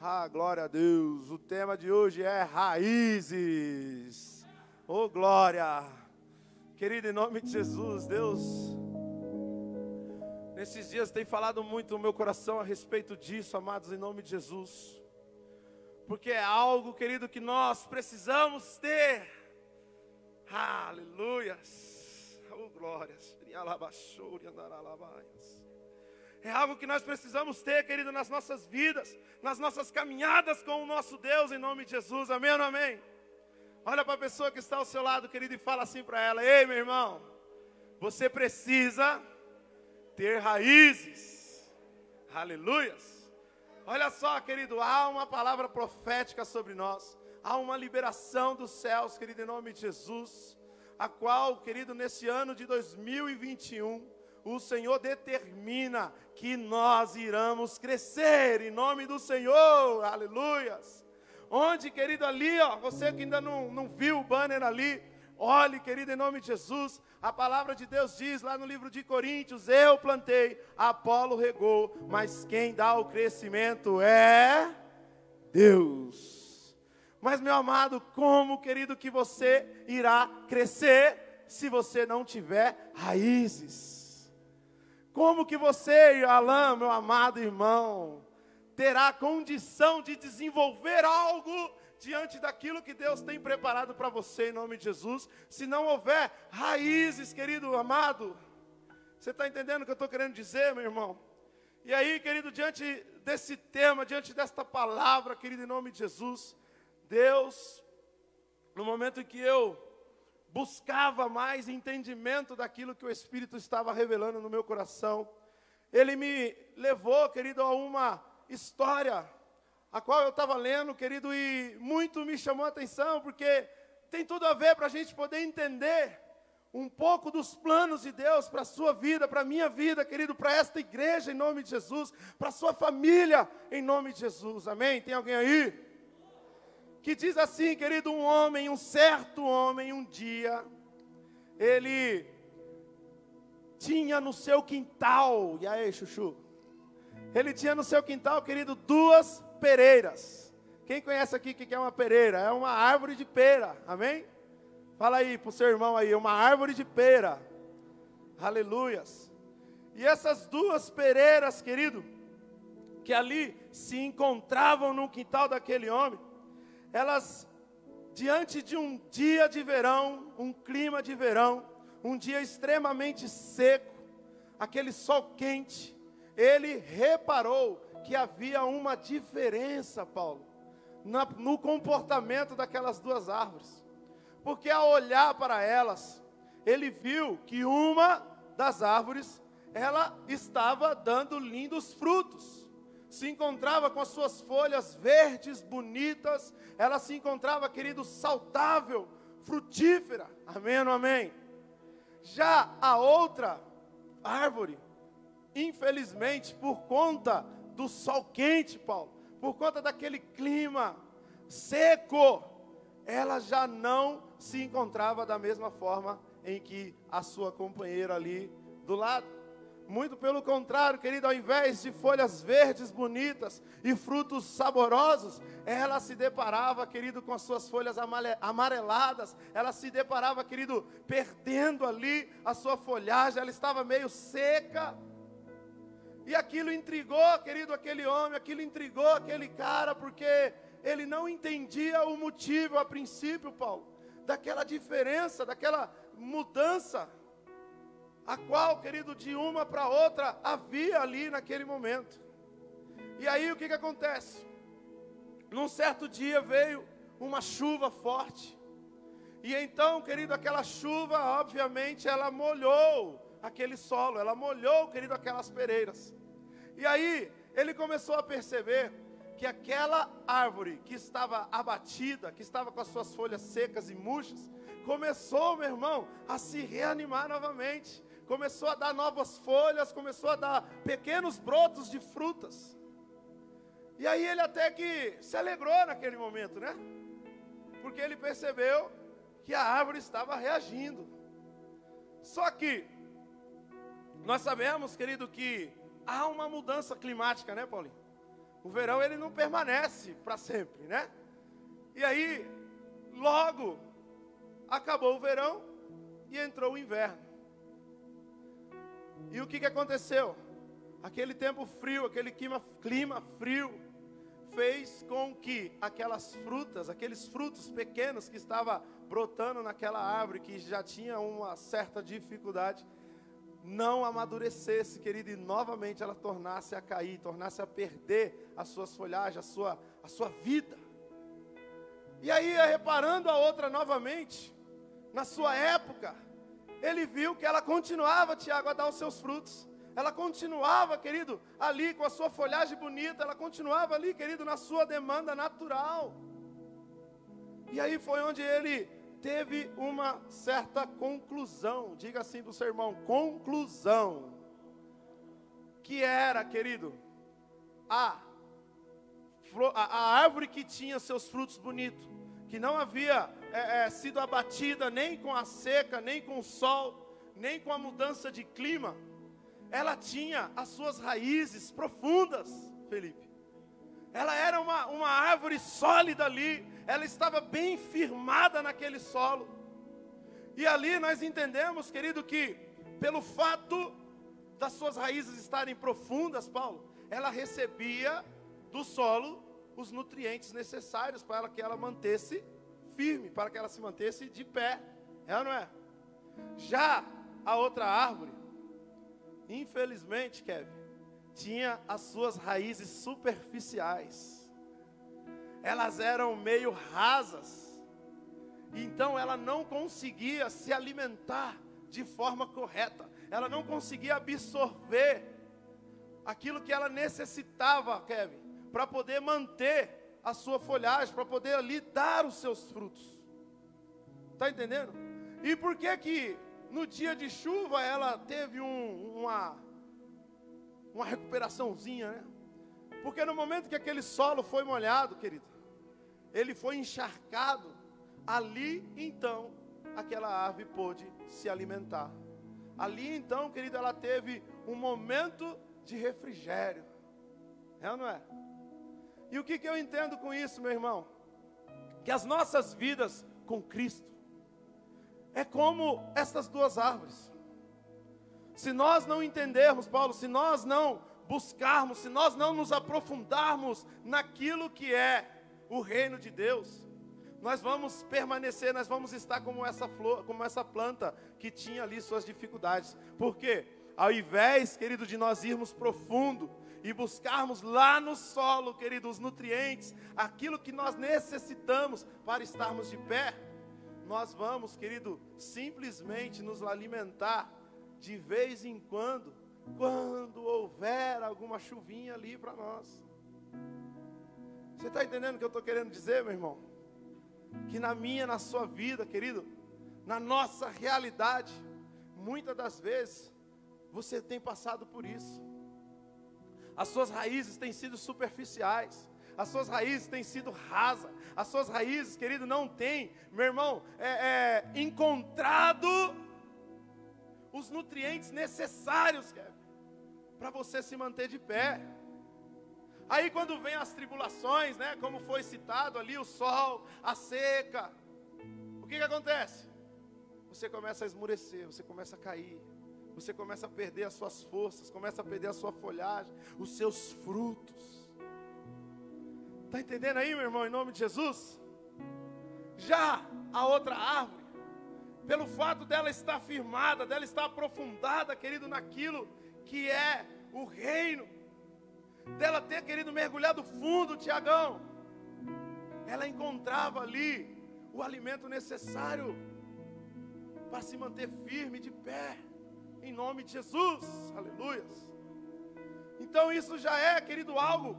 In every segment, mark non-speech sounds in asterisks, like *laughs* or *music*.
Ah, glória a Deus. O tema de hoje é raízes. Oh, glória. Querido, em nome de Jesus, Deus. Nesses dias tem falado muito no meu coração a respeito disso, amados, em nome de Jesus. Porque é algo, querido, que nós precisamos ter. Aleluias. Oh, glórias. É algo que nós precisamos ter, querido, nas nossas vidas, nas nossas caminhadas com o nosso Deus, em nome de Jesus. Amém ou amém? Olha para a pessoa que está ao seu lado, querido, e fala assim para ela: Ei, meu irmão, você precisa ter raízes. Aleluias. Olha só, querido, há uma palavra profética sobre nós, há uma liberação dos céus, querido, em nome de Jesus a qual, querido, nesse ano de 2021, o Senhor determina que nós iremos crescer em nome do Senhor, aleluias. Onde, querido, ali, ó, você que ainda não, não viu o banner ali, olhe, querido, em nome de Jesus, a palavra de Deus diz lá no livro de Coríntios: Eu plantei, Apolo regou, mas quem dá o crescimento é Deus. Mas, meu amado, como, querido, que você irá crescer se você não tiver raízes? Como que você, Alain, meu amado irmão, terá condição de desenvolver algo diante daquilo que Deus tem preparado para você em nome de Jesus, se não houver raízes, querido amado? Você está entendendo o que eu estou querendo dizer, meu irmão? E aí, querido, diante desse tema, diante desta palavra, querido, em nome de Jesus, Deus, no momento em que eu buscava mais entendimento daquilo que o Espírito estava revelando no meu coração, ele me levou, querido, a uma história, a qual eu estava lendo, querido, e muito me chamou a atenção, porque tem tudo a ver para a gente poder entender um pouco dos planos de Deus para a sua vida, para a minha vida, querido, para esta igreja, em nome de Jesus, para a sua família, em nome de Jesus, amém? Tem alguém aí? Que diz assim, querido, um homem, um certo homem, um dia, ele tinha no seu quintal, e aí, chuchu? Ele tinha no seu quintal, querido, duas pereiras. Quem conhece aqui o que é uma pereira? É uma árvore de pera, amém? Fala aí para o seu irmão aí, uma árvore de pera. Aleluias. E essas duas pereiras, querido, que ali se encontravam no quintal daquele homem, elas, diante de um dia de verão, um clima de verão, um dia extremamente seco, aquele sol quente, ele reparou que havia uma diferença, Paulo, na, no comportamento daquelas duas árvores. Porque ao olhar para elas, ele viu que uma das árvores, ela estava dando lindos frutos se encontrava com as suas folhas verdes, bonitas, ela se encontrava, querido, saudável, frutífera. Amém ou amém? Já a outra árvore, infelizmente, por conta do sol quente, Paulo, por conta daquele clima seco, ela já não se encontrava da mesma forma em que a sua companheira ali do lado. Muito pelo contrário, querido, ao invés de folhas verdes bonitas e frutos saborosos, ela se deparava, querido, com as suas folhas amareladas, ela se deparava, querido, perdendo ali a sua folhagem, ela estava meio seca. E aquilo intrigou, querido, aquele homem, aquilo intrigou aquele cara, porque ele não entendia o motivo a princípio, Paulo, daquela diferença, daquela mudança a qual, querido, de uma para outra havia ali naquele momento. E aí o que, que acontece? Num certo dia veio uma chuva forte. E então, querido, aquela chuva, obviamente, ela molhou aquele solo, ela molhou, querido, aquelas pereiras. E aí ele começou a perceber que aquela árvore que estava abatida, que estava com as suas folhas secas e murchas, começou, meu irmão, a se reanimar novamente começou a dar novas folhas, começou a dar pequenos brotos de frutas. E aí ele até que se alegrou naquele momento, né? Porque ele percebeu que a árvore estava reagindo. Só que nós sabemos, querido, que há uma mudança climática, né, Paulinho? O verão ele não permanece para sempre, né? E aí, logo acabou o verão e entrou o inverno. E o que, que aconteceu? Aquele tempo frio, aquele clima, clima frio, fez com que aquelas frutas, aqueles frutos pequenos que estava brotando naquela árvore, que já tinha uma certa dificuldade, não amadurecesse, querido, e novamente ela tornasse a cair, tornasse a perder as suas folhagens, a sua, a sua vida. E aí, reparando a outra novamente, na sua época, ele viu que ela continuava, Tiago, a dar os seus frutos. Ela continuava, querido, ali com a sua folhagem bonita, ela continuava ali, querido, na sua demanda natural. E aí foi onde ele teve uma certa conclusão, diga assim para o seu irmão: conclusão. Que era, querido, a, a árvore que tinha seus frutos bonitos, que não havia é, é, sido abatida nem com a seca, nem com o sol, nem com a mudança de clima, ela tinha as suas raízes profundas, Felipe. Ela era uma, uma árvore sólida ali, ela estava bem firmada naquele solo. E ali nós entendemos, querido, que pelo fato das suas raízes estarem profundas, Paulo, ela recebia do solo os nutrientes necessários para que ela mantesse firme, para que ela se mantesse de pé. É ou não é? Já a outra árvore, infelizmente, Kevin, tinha as suas raízes superficiais elas eram meio rasas. Então ela não conseguia se alimentar de forma correta. Ela não conseguia absorver aquilo que ela necessitava, Kevin, para poder manter a sua folhagem, para poder ali dar os seus frutos. Está entendendo? E por que que no dia de chuva ela teve um, uma, uma recuperaçãozinha, né? Porque no momento que aquele solo foi molhado, querido, ele foi encharcado, ali então aquela árvore pôde se alimentar. Ali então, querido, ela teve um momento de refrigério. É ou não é? E o que, que eu entendo com isso, meu irmão? Que as nossas vidas com Cristo é como essas duas árvores. Se nós não entendermos, Paulo, se nós não buscarmos, se nós não nos aprofundarmos naquilo que é o reino de Deus, nós vamos permanecer, nós vamos estar como essa flor, como essa planta que tinha ali suas dificuldades. Porque ao invés, querido, de nós irmos profundo e buscarmos lá no solo, querido, os nutrientes, aquilo que nós necessitamos para estarmos de pé, nós vamos, querido, simplesmente nos alimentar de vez em quando, quando houver alguma chuvinha ali para nós. Você está entendendo o que eu estou querendo dizer, meu irmão? Que na minha, na sua vida, querido, na nossa realidade, muitas das vezes, você tem passado por isso. As suas raízes têm sido superficiais. As suas raízes têm sido rasas. As suas raízes, querido, não têm, meu irmão, é, é, encontrado os nutrientes necessários para você se manter de pé. Aí quando vem as tribulações, né, como foi citado ali, o sol, a seca, o que, que acontece? Você começa a esmurecer, você começa a cair, você começa a perder as suas forças, começa a perder a sua folhagem, os seus frutos. Está entendendo aí, meu irmão, em nome de Jesus? Já a outra árvore, pelo fato dela estar firmada, dela estar aprofundada, querido, naquilo que é o reino, dela ter querido mergulhar do fundo, Tiagão, ela encontrava ali o alimento necessário para se manter firme de pé, em nome de Jesus, aleluias. Então isso já é, querido, algo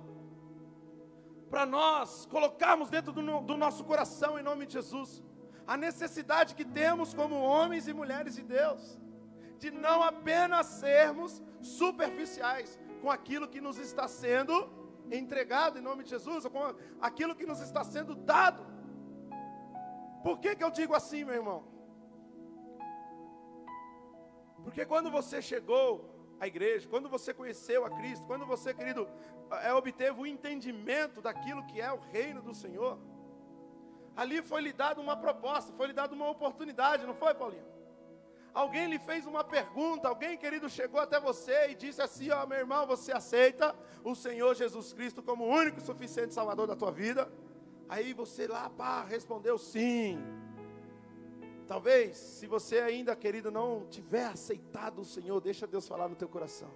para nós colocarmos dentro do, do nosso coração, em nome de Jesus, a necessidade que temos como homens e mulheres de Deus, de não apenas sermos superficiais, com aquilo que nos está sendo entregado em nome de Jesus, com aquilo que nos está sendo dado. Por que, que eu digo assim, meu irmão? Porque quando você chegou a igreja, quando você conheceu a Cristo, quando você, querido, é, obteve o entendimento daquilo que é o reino do Senhor, ali foi lhe dada uma proposta, foi lhe dada uma oportunidade, não foi, Paulinho? Alguém lhe fez uma pergunta, alguém querido chegou até você e disse assim: Ó, oh, meu irmão, você aceita o Senhor Jesus Cristo como o único e suficiente Salvador da tua vida? Aí você lá, pá, respondeu sim. Talvez, se você ainda, querido, não tiver aceitado o Senhor, deixa Deus falar no teu coração.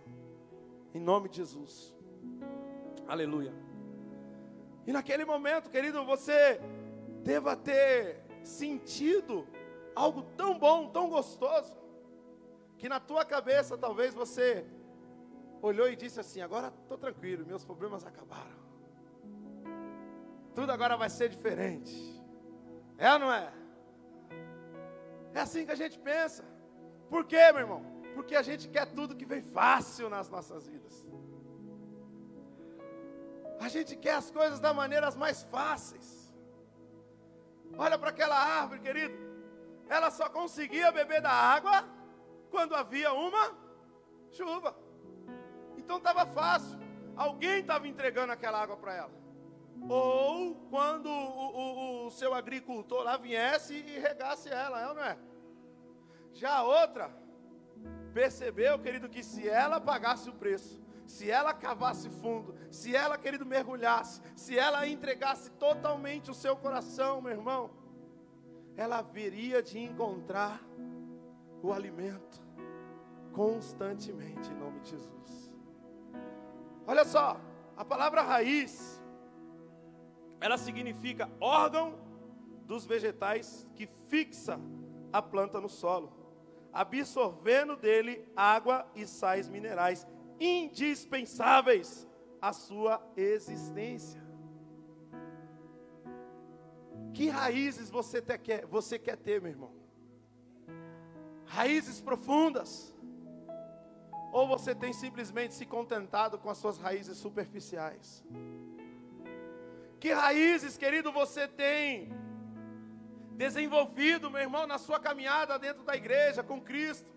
Em nome de Jesus. Aleluia. E naquele momento, querido, você deva ter sentido algo tão bom, tão gostoso, que na tua cabeça talvez você olhou e disse assim: agora estou tranquilo, meus problemas acabaram. Tudo agora vai ser diferente. É ou não é? É assim que a gente pensa. Por quê, meu irmão? Porque a gente quer tudo que vem fácil nas nossas vidas. A gente quer as coisas da maneiras mais fáceis. Olha para aquela árvore, querido ela só conseguia beber da água quando havia uma chuva. Então estava fácil. Alguém estava entregando aquela água para ela. Ou quando o, o, o, seu agricultor lá viesse e regasse ela, é não é? Já a outra percebeu, querido, que se ela pagasse o preço, se ela cavasse fundo, se ela, querido, mergulhasse, se ela entregasse totalmente o seu coração, meu irmão, ela haveria de encontrar o alimento constantemente em nome de Jesus. Olha só, a palavra raiz ela significa órgão dos vegetais que fixa a planta no solo, absorvendo dele água e sais minerais indispensáveis à sua existência. Que raízes você, te, quer, você quer ter, meu irmão? Raízes profundas? Ou você tem simplesmente se contentado com as suas raízes superficiais? Que raízes, querido, você tem desenvolvido, meu irmão, na sua caminhada dentro da igreja com Cristo?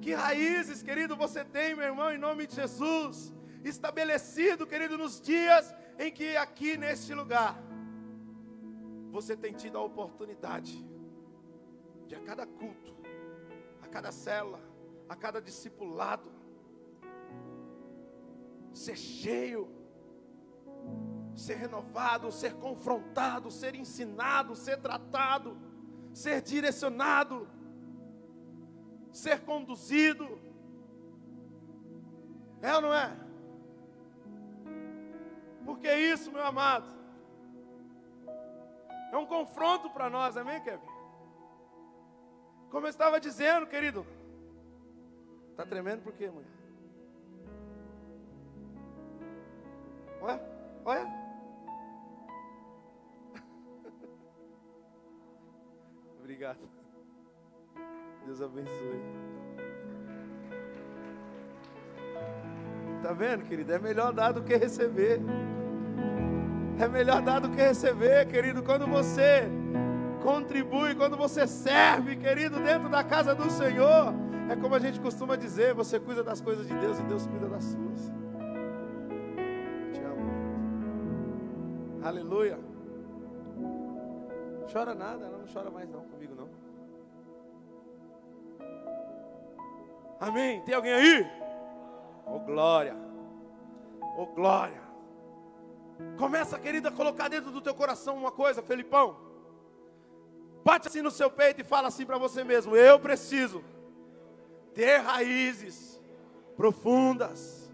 Que raízes, querido, você tem, meu irmão, em nome de Jesus, estabelecido, querido, nos dias em que aqui neste lugar você tem tido a oportunidade de a cada culto, a cada cela, a cada discipulado, ser cheio, ser renovado, ser confrontado, ser ensinado, ser tratado, ser direcionado, ser conduzido. É ou não é? Porque isso, meu amado, é um confronto para nós, amém, Kevin? Como eu estava dizendo, querido, está tremendo por quê, mulher? Olha, olha. *laughs* Obrigado. Deus abençoe. Está vendo, querido? É melhor dar do que receber. É melhor dar do que receber, querido. Quando você contribui, quando você serve, querido, dentro da casa do Senhor, é como a gente costuma dizer: você cuida das coisas de Deus e Deus cuida das suas. Aleluia. Chora nada, ela não chora mais não comigo não. Amém. Tem alguém aí? Oh glória. Oh glória. Começa, querida, a colocar dentro do teu coração uma coisa, Felipão. Bate assim no seu peito e fala assim para você mesmo: Eu preciso ter raízes profundas,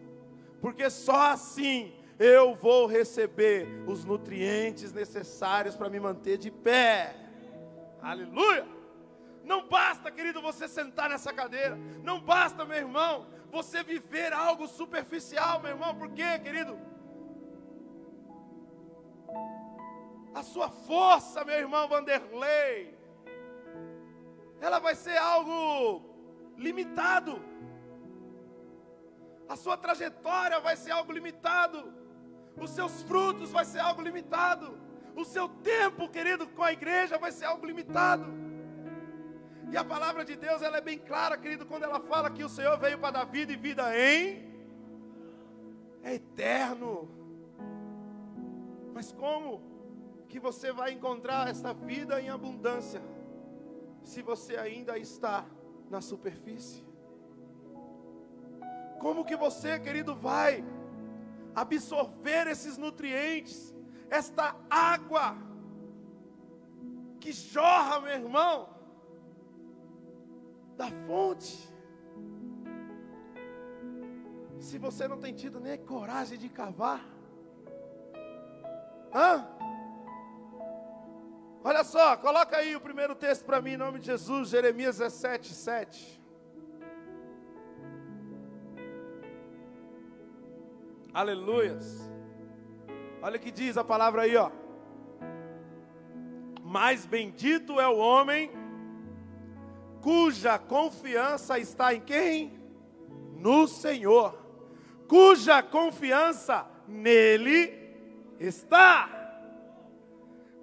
porque só assim eu vou receber os nutrientes necessários para me manter de pé. Aleluia! Não basta, querido, você sentar nessa cadeira. Não basta, meu irmão, você viver algo superficial, meu irmão. Por quê, querido? a sua força, meu irmão Vanderlei, ela vai ser algo limitado. A sua trajetória vai ser algo limitado. Os seus frutos vai ser algo limitado. O seu tempo, querido, com a igreja vai ser algo limitado. E a palavra de Deus ela é bem clara, querido, quando ela fala que o Senhor veio para dar vida e vida em é eterno. Mas como que você vai encontrar essa vida em abundância se você ainda está na superfície? Como que você, querido, vai absorver esses nutrientes, esta água que jorra, meu irmão, da fonte? Se você não tem tido nem coragem de cavar, hã? Olha só, coloca aí o primeiro texto para mim, em nome de Jesus, Jeremias 17, 7. Aleluias. Olha o que diz a palavra aí, ó. Mais bendito é o homem cuja confiança está em quem? No Senhor. Cuja confiança nele está.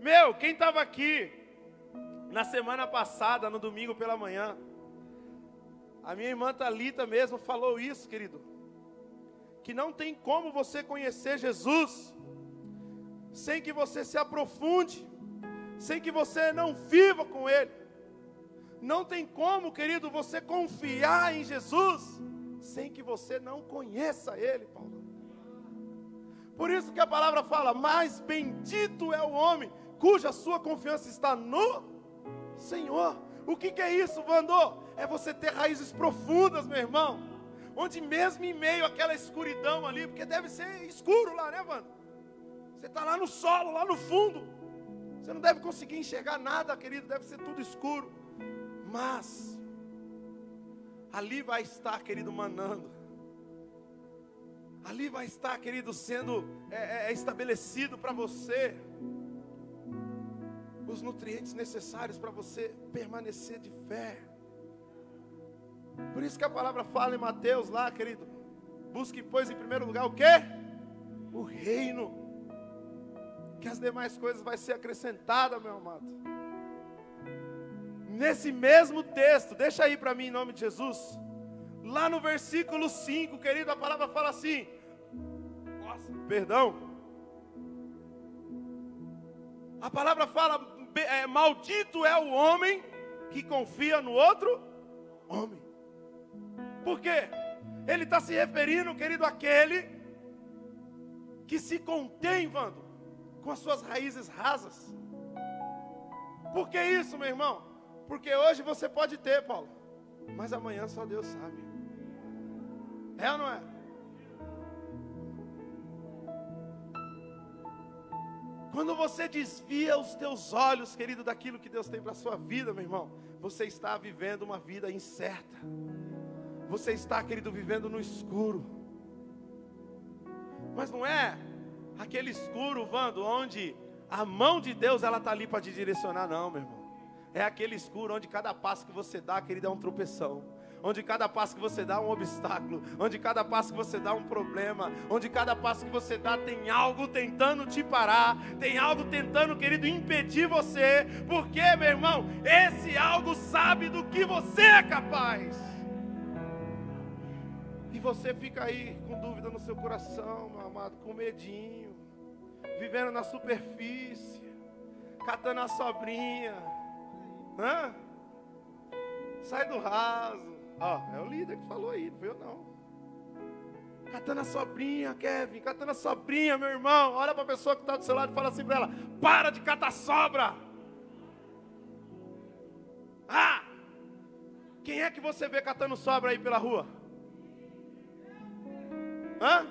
Meu, quem estava aqui na semana passada, no domingo pela manhã, a minha irmã Talita mesmo falou isso, querido que não tem como você conhecer Jesus sem que você se aprofunde, sem que você não viva com Ele. Não tem como, querido, você confiar em Jesus sem que você não conheça Ele, Paulo. Por isso que a palavra fala: mais bendito é o homem cuja sua confiança está no Senhor. O que, que é isso, Vandô? É você ter raízes profundas, meu irmão onde mesmo em meio àquela escuridão ali, porque deve ser escuro lá, né, mano? Você está lá no solo, lá no fundo. Você não deve conseguir enxergar nada, querido, deve ser tudo escuro. Mas, ali vai estar, querido, manando. Ali vai estar, querido, sendo é, é, é estabelecido para você os nutrientes necessários para você permanecer de fé. Por isso que a palavra fala em Mateus lá, querido. Busque, pois, em primeiro lugar o quê? O reino. Que as demais coisas vai ser acrescentada, meu amado. Nesse mesmo texto, deixa aí para mim em nome de Jesus. Lá no versículo 5, querido, a palavra fala assim: Nossa, perdão. A palavra fala: é, Maldito é o homem que confia no outro homem. Por quê? Ele está se referindo, querido, àquele que se contém, Vando, com as suas raízes rasas. Por que isso, meu irmão? Porque hoje você pode ter, Paulo, mas amanhã só Deus sabe. É ou não é? Quando você desvia os teus olhos, querido, daquilo que Deus tem para a sua vida, meu irmão, você está vivendo uma vida incerta. Você está, querido, vivendo no escuro. Mas não é aquele escuro, Vando, onde a mão de Deus ela está ali para te direcionar, não, meu irmão. É aquele escuro onde cada passo que você dá, querido, é um tropeção. Onde cada passo que você dá é um obstáculo, onde cada passo que você dá é um problema, onde cada passo que você dá tem algo tentando te parar, tem algo tentando, querido, impedir você, porque, meu irmão, esse algo sabe do que você é capaz você fica aí com dúvida no seu coração, meu amado, com medinho, vivendo na superfície, catando a sobrinha, Hã? sai do raso. Ó, é o líder que falou aí, não foi eu não. Catando a sobrinha, Kevin, catando a sobrinha, meu irmão. Olha para a pessoa que está do seu lado e fala assim para ela: para de catar sobra. Ah! Quem é que você vê catando sobra aí pela rua? Hã?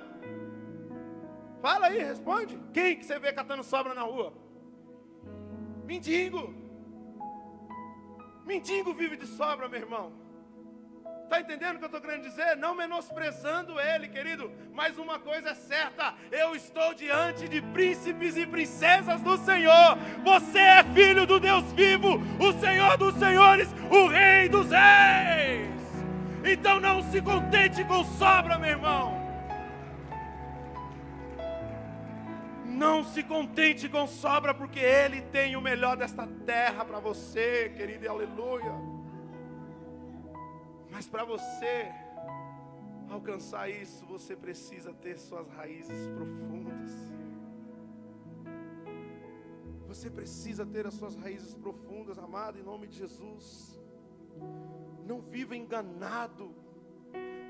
Fala aí, responde. Quem que você vê catando sobra na rua? Mendigo. Mendigo vive de sobra, meu irmão. Está entendendo o que eu estou querendo dizer? Não menosprezando ele, querido, mas uma coisa é certa: eu estou diante de príncipes e princesas do Senhor. Você é filho do Deus vivo, o Senhor dos senhores, o Rei dos reis. Então não se contente com sobra, meu irmão. Não se contente com sobra, porque Ele tem o melhor desta terra para você, querido, aleluia. Mas para você alcançar isso, você precisa ter suas raízes profundas. Você precisa ter as suas raízes profundas, amado, em nome de Jesus. Não viva enganado.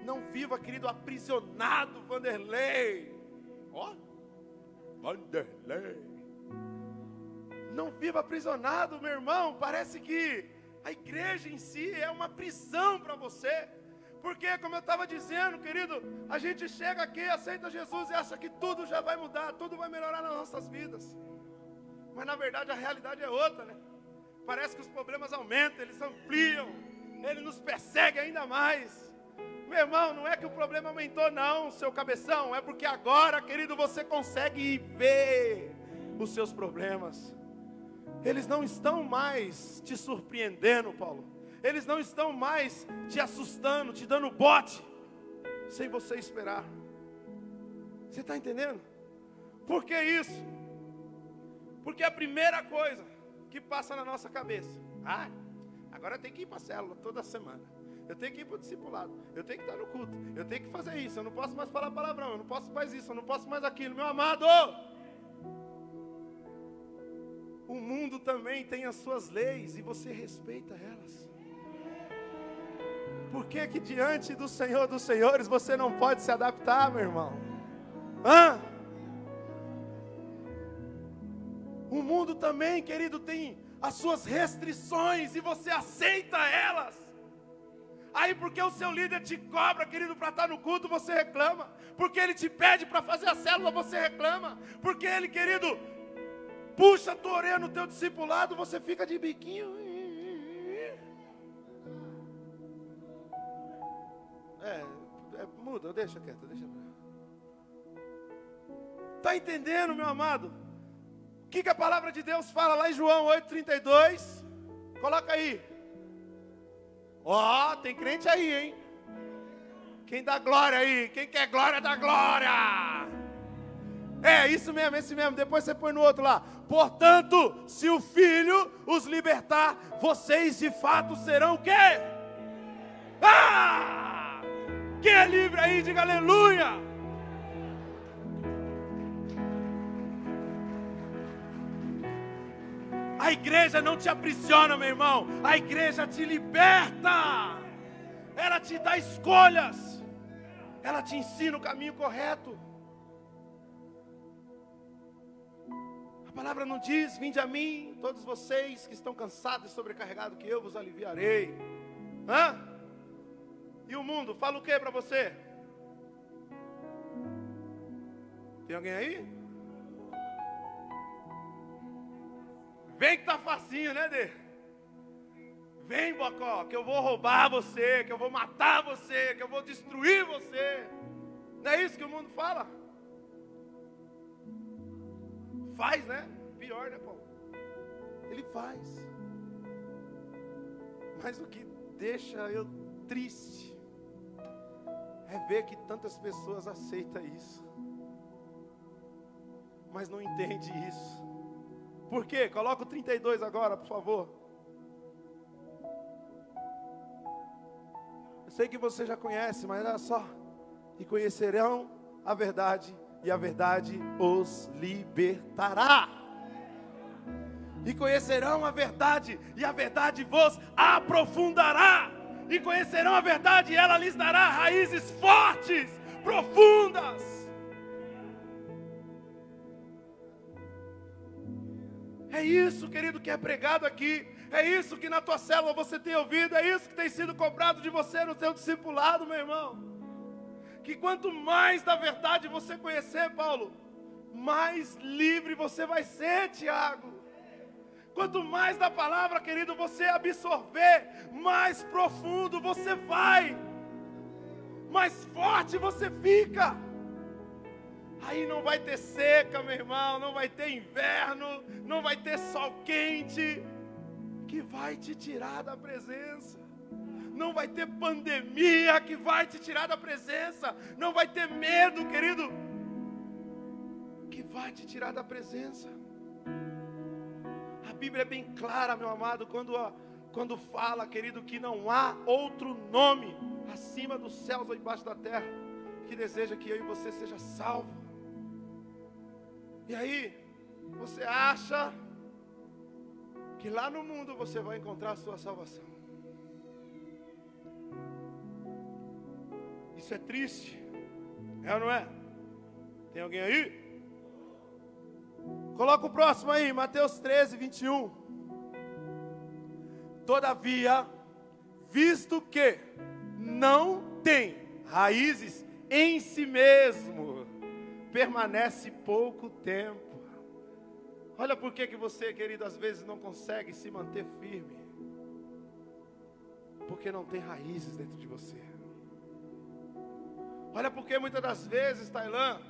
Não viva, querido, aprisionado, Vanderlei. Ó, oh, Vanderlei. Não viva aprisionado, meu irmão. Parece que a igreja em si é uma prisão para você. Porque, como eu estava dizendo, querido, a gente chega aqui, aceita Jesus e acha que tudo já vai mudar, tudo vai melhorar nas nossas vidas. Mas na verdade a realidade é outra, né? Parece que os problemas aumentam, eles ampliam, ele nos persegue ainda mais. Meu irmão, não é que o problema aumentou, não, seu cabeção, é porque agora, querido, você consegue ver os seus problemas. Eles não estão mais te surpreendendo, Paulo. Eles não estão mais te assustando, te dando bote, sem você esperar. Você está entendendo? Por que isso? Porque a primeira coisa que passa na nossa cabeça, ah, agora tenho que ir para a célula toda semana. Eu tenho que ir para o discipulado. Eu tenho que estar no culto. Eu tenho que fazer isso. Eu não posso mais falar palavrão. Eu não posso mais isso. Eu não posso mais aquilo. Meu amado, o mundo também tem as suas leis e você respeita elas. Por que que diante do Senhor dos Senhores você não pode se adaptar, meu irmão? Hã? O mundo também, querido, tem as suas restrições e você aceita elas. Aí, porque o seu líder te cobra, querido, para estar no culto, você reclama. Porque ele te pede para fazer a célula, você reclama. Porque ele, querido, puxa a tua orelha no teu discipulado, você fica de biquinho. É, é muda, deixa quieto, deixa. Está entendendo, meu amado? O que, que a palavra de Deus fala lá em João 8,32? Coloca aí. Ó, oh, tem crente aí, hein? Quem dá glória aí? Quem quer glória, dá glória. É, isso mesmo, esse mesmo. Depois você põe no outro lá. Portanto, se o Filho os libertar, vocês de fato serão o quê? Ah! Quem é livre aí, diga aleluia. A igreja não te aprisiona, meu irmão. A igreja te liberta. Ela te dá escolhas. Ela te ensina o caminho correto. A palavra não diz: Vinde a mim, todos vocês que estão cansados e sobrecarregados, que eu vos aliviarei. Hã? E o mundo fala o que para você? Tem alguém aí? Vem que tá facinho, né, Dê? Vem, Bocó, que eu vou roubar você, que eu vou matar você, que eu vou destruir você. Não é isso que o mundo fala? Faz, né? Pior, né, Paulo? Ele faz. Mas o que deixa eu triste é ver que tantas pessoas aceitam isso, mas não entende isso. Por quê? Coloca o 32 agora, por favor. Eu sei que você já conhece, mas olha só. E conhecerão a verdade, e a verdade os libertará. E conhecerão a verdade, e a verdade vos aprofundará. E conhecerão a verdade, e ela lhes dará raízes fortes, profundas. É isso, querido, que é pregado aqui. É isso que na tua célula você tem ouvido. É isso que tem sido cobrado de você no teu discipulado, meu irmão. Que quanto mais da verdade você conhecer, Paulo, mais livre você vai ser, Tiago. Quanto mais da palavra, querido, você absorver, mais profundo você vai, mais forte você fica. Aí não vai ter seca, meu irmão, não vai ter inverno, não vai ter sol quente, que vai te tirar da presença. Não vai ter pandemia que vai te tirar da presença. Não vai ter medo, querido, que vai te tirar da presença. A Bíblia é bem clara, meu amado, quando quando fala, querido, que não há outro nome acima dos céus ou embaixo da terra que deseja que eu e você seja salvo. E aí, você acha que lá no mundo você vai encontrar a sua salvação. Isso é triste, é ou não é? Tem alguém aí? Coloca o próximo aí, Mateus 13, 21. Todavia, visto que não tem raízes em si mesmo, permanece pouco tempo. Olha por que, que você, querido, às vezes não consegue se manter firme. Porque não tem raízes dentro de você. Olha porque muitas das vezes, Tailã,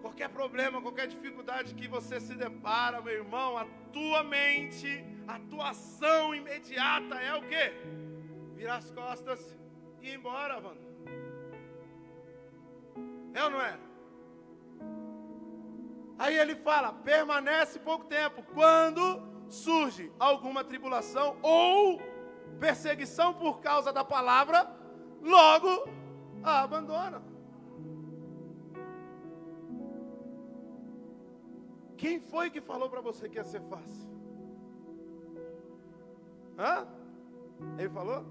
qualquer problema, qualquer dificuldade que você se depara, meu irmão, a tua mente, a tua ação imediata é o quê? Virar as costas e ir embora, mano. É ou não é? Aí ele fala: permanece pouco tempo. Quando surge alguma tribulação ou perseguição por causa da palavra, logo a abandona. Quem foi que falou para você que ia ser fácil? Hã? Ele falou?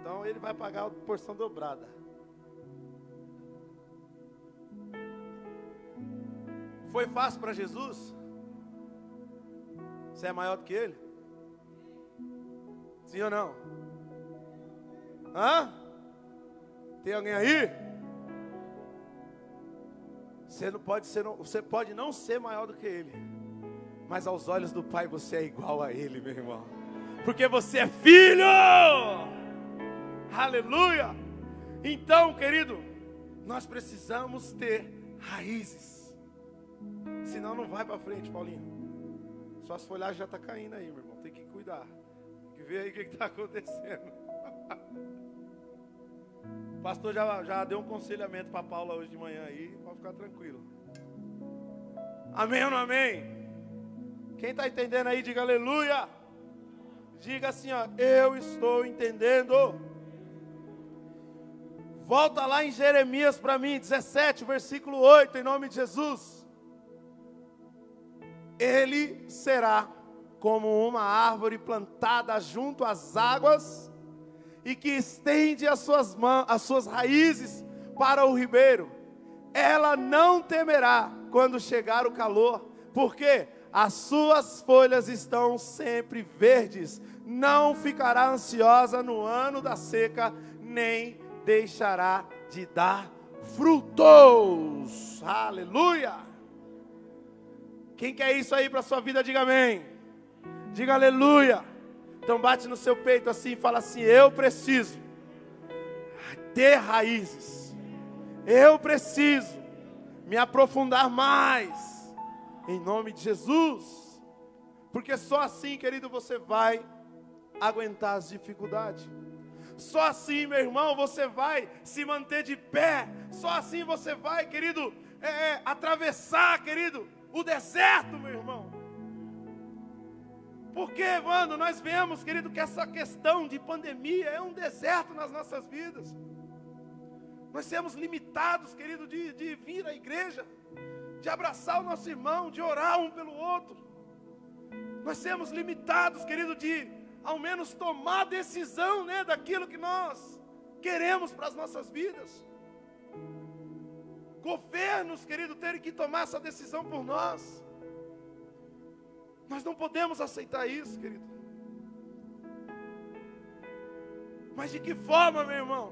Então ele vai pagar a porção dobrada. Foi fácil para Jesus? Você é maior do que ele? Sim ou não? Hã? Tem alguém aí? Você não pode ser, você pode não ser maior do que ele, mas aos olhos do Pai você é igual a ele, meu irmão, porque você é filho. Aleluia! Então, querido, nós precisamos ter raízes. Senão não vai para frente, Paulinho. Suas folhagens já estão tá caindo aí, meu irmão. Tem que cuidar. Tem que ver aí o que está acontecendo. *laughs* O pastor já, já deu um conselhamento para Paula hoje de manhã aí, pode ficar tranquilo. Amém ou não amém? Quem está entendendo aí, diga aleluia. Diga assim, ó, eu estou entendendo. Volta lá em Jeremias para mim, 17, versículo 8, em nome de Jesus ele será como uma árvore plantada junto às águas e que estende as suas, mãos, as suas raízes para o ribeiro. Ela não temerá quando chegar o calor, porque as suas folhas estão sempre verdes. Não ficará ansiosa no ano da seca, nem deixará de dar frutos. Aleluia! Quem quer isso aí para sua vida, diga amém. Diga aleluia. Então bate no seu peito assim e fala assim: Eu preciso ter raízes. Eu preciso me aprofundar mais. Em nome de Jesus. Porque só assim, querido, você vai aguentar as dificuldades. Só assim, meu irmão, você vai se manter de pé. Só assim você vai, querido, é, é, atravessar, querido, o deserto, meu irmão. Porque, quando nós vemos, querido, que essa questão de pandemia é um deserto nas nossas vidas. Nós temos limitados, querido, de, de vir à igreja, de abraçar o nosso irmão, de orar um pelo outro. Nós temos limitados, querido, de ao menos tomar decisão, né, daquilo que nós queremos para as nossas vidas governos, querido, terem que tomar essa decisão por nós. Nós não podemos aceitar isso, querido. Mas de que forma, meu irmão,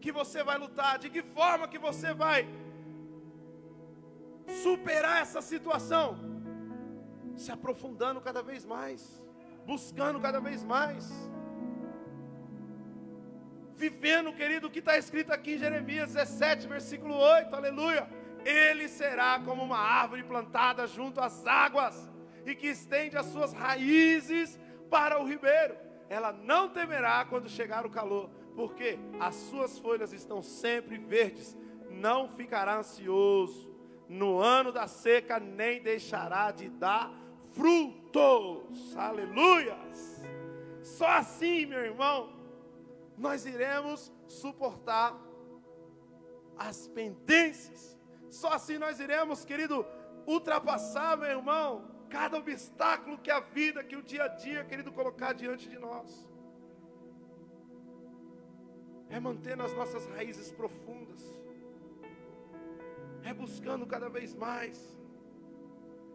que você vai lutar? De que forma que você vai superar essa situação? Se aprofundando cada vez mais, buscando cada vez mais vivendo, querido, o que está escrito aqui em Jeremias 17, versículo 8, aleluia. Ele será como uma árvore plantada junto às águas e que estende as suas raízes para o ribeiro. Ela não temerá quando chegar o calor, porque as suas folhas estão sempre verdes. Não ficará ansioso no ano da seca, nem deixará de dar frutos. Aleluias. Só assim, meu irmão, nós iremos suportar as pendências. Só assim nós iremos, querido, ultrapassar, meu irmão, cada obstáculo que a vida, que o dia a dia, querido, colocar diante de nós. É manter as nossas raízes profundas. É buscando cada vez mais.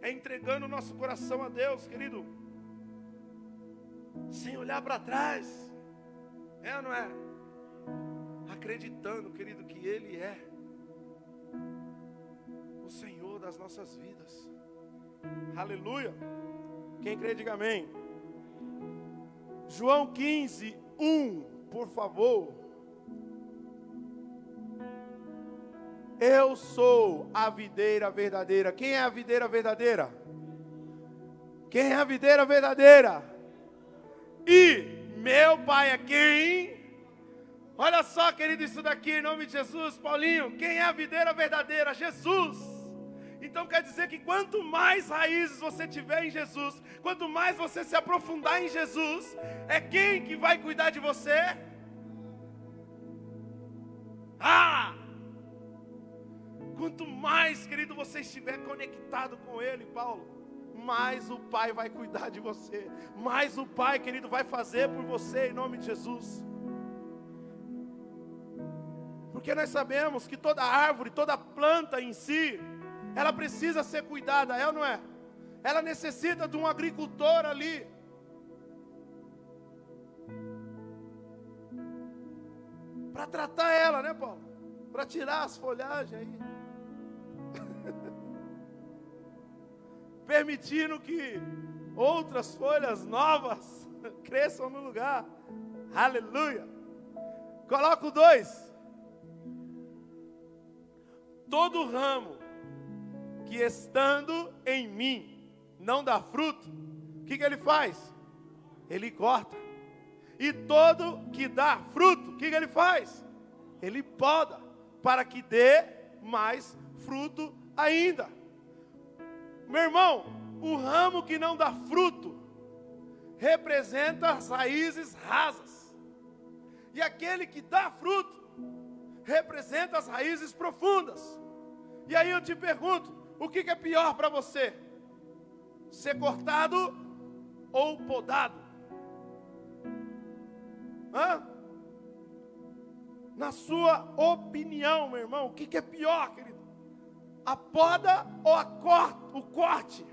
É entregando o nosso coração a Deus, querido. Sem olhar para trás. É ou não é? Acreditando, querido, que Ele é o Senhor das nossas vidas. Aleluia. Quem crê, diga amém. João 15, 1, por favor. Eu sou a videira verdadeira. Quem é a videira verdadeira? Quem é a videira verdadeira? E meu pai é quem? Olha só, querido, isso daqui em nome de Jesus, Paulinho. Quem é a videira verdadeira? Jesus. Então quer dizer que quanto mais raízes você tiver em Jesus, quanto mais você se aprofundar em Jesus, é quem que vai cuidar de você? Ah! Quanto mais, querido, você estiver conectado com Ele, Paulo, mais o Pai vai cuidar de você, mais o Pai, querido, vai fazer por você em nome de Jesus. Porque nós sabemos que toda árvore, toda planta em si, ela precisa ser cuidada, é ou não é? Ela necessita de um agricultor ali. Para tratar ela, né, Paulo? Para tirar as folhagens aí. Permitindo que outras folhas novas *laughs* cresçam no lugar. Aleluia. Coloca o dois. Todo ramo que estando em mim não dá fruto, o que, que ele faz? Ele corta. E todo que dá fruto, o que, que ele faz? Ele poda, para que dê mais fruto ainda. Meu irmão, o ramo que não dá fruto representa as raízes rasas. E aquele que dá fruto representa as raízes profundas. E aí eu te pergunto: o que, é pior para você? Ser cortado ou podado? Hã? Na sua opinião, meu irmão, o que, é pior, querido? A poda ou a corte, o corte?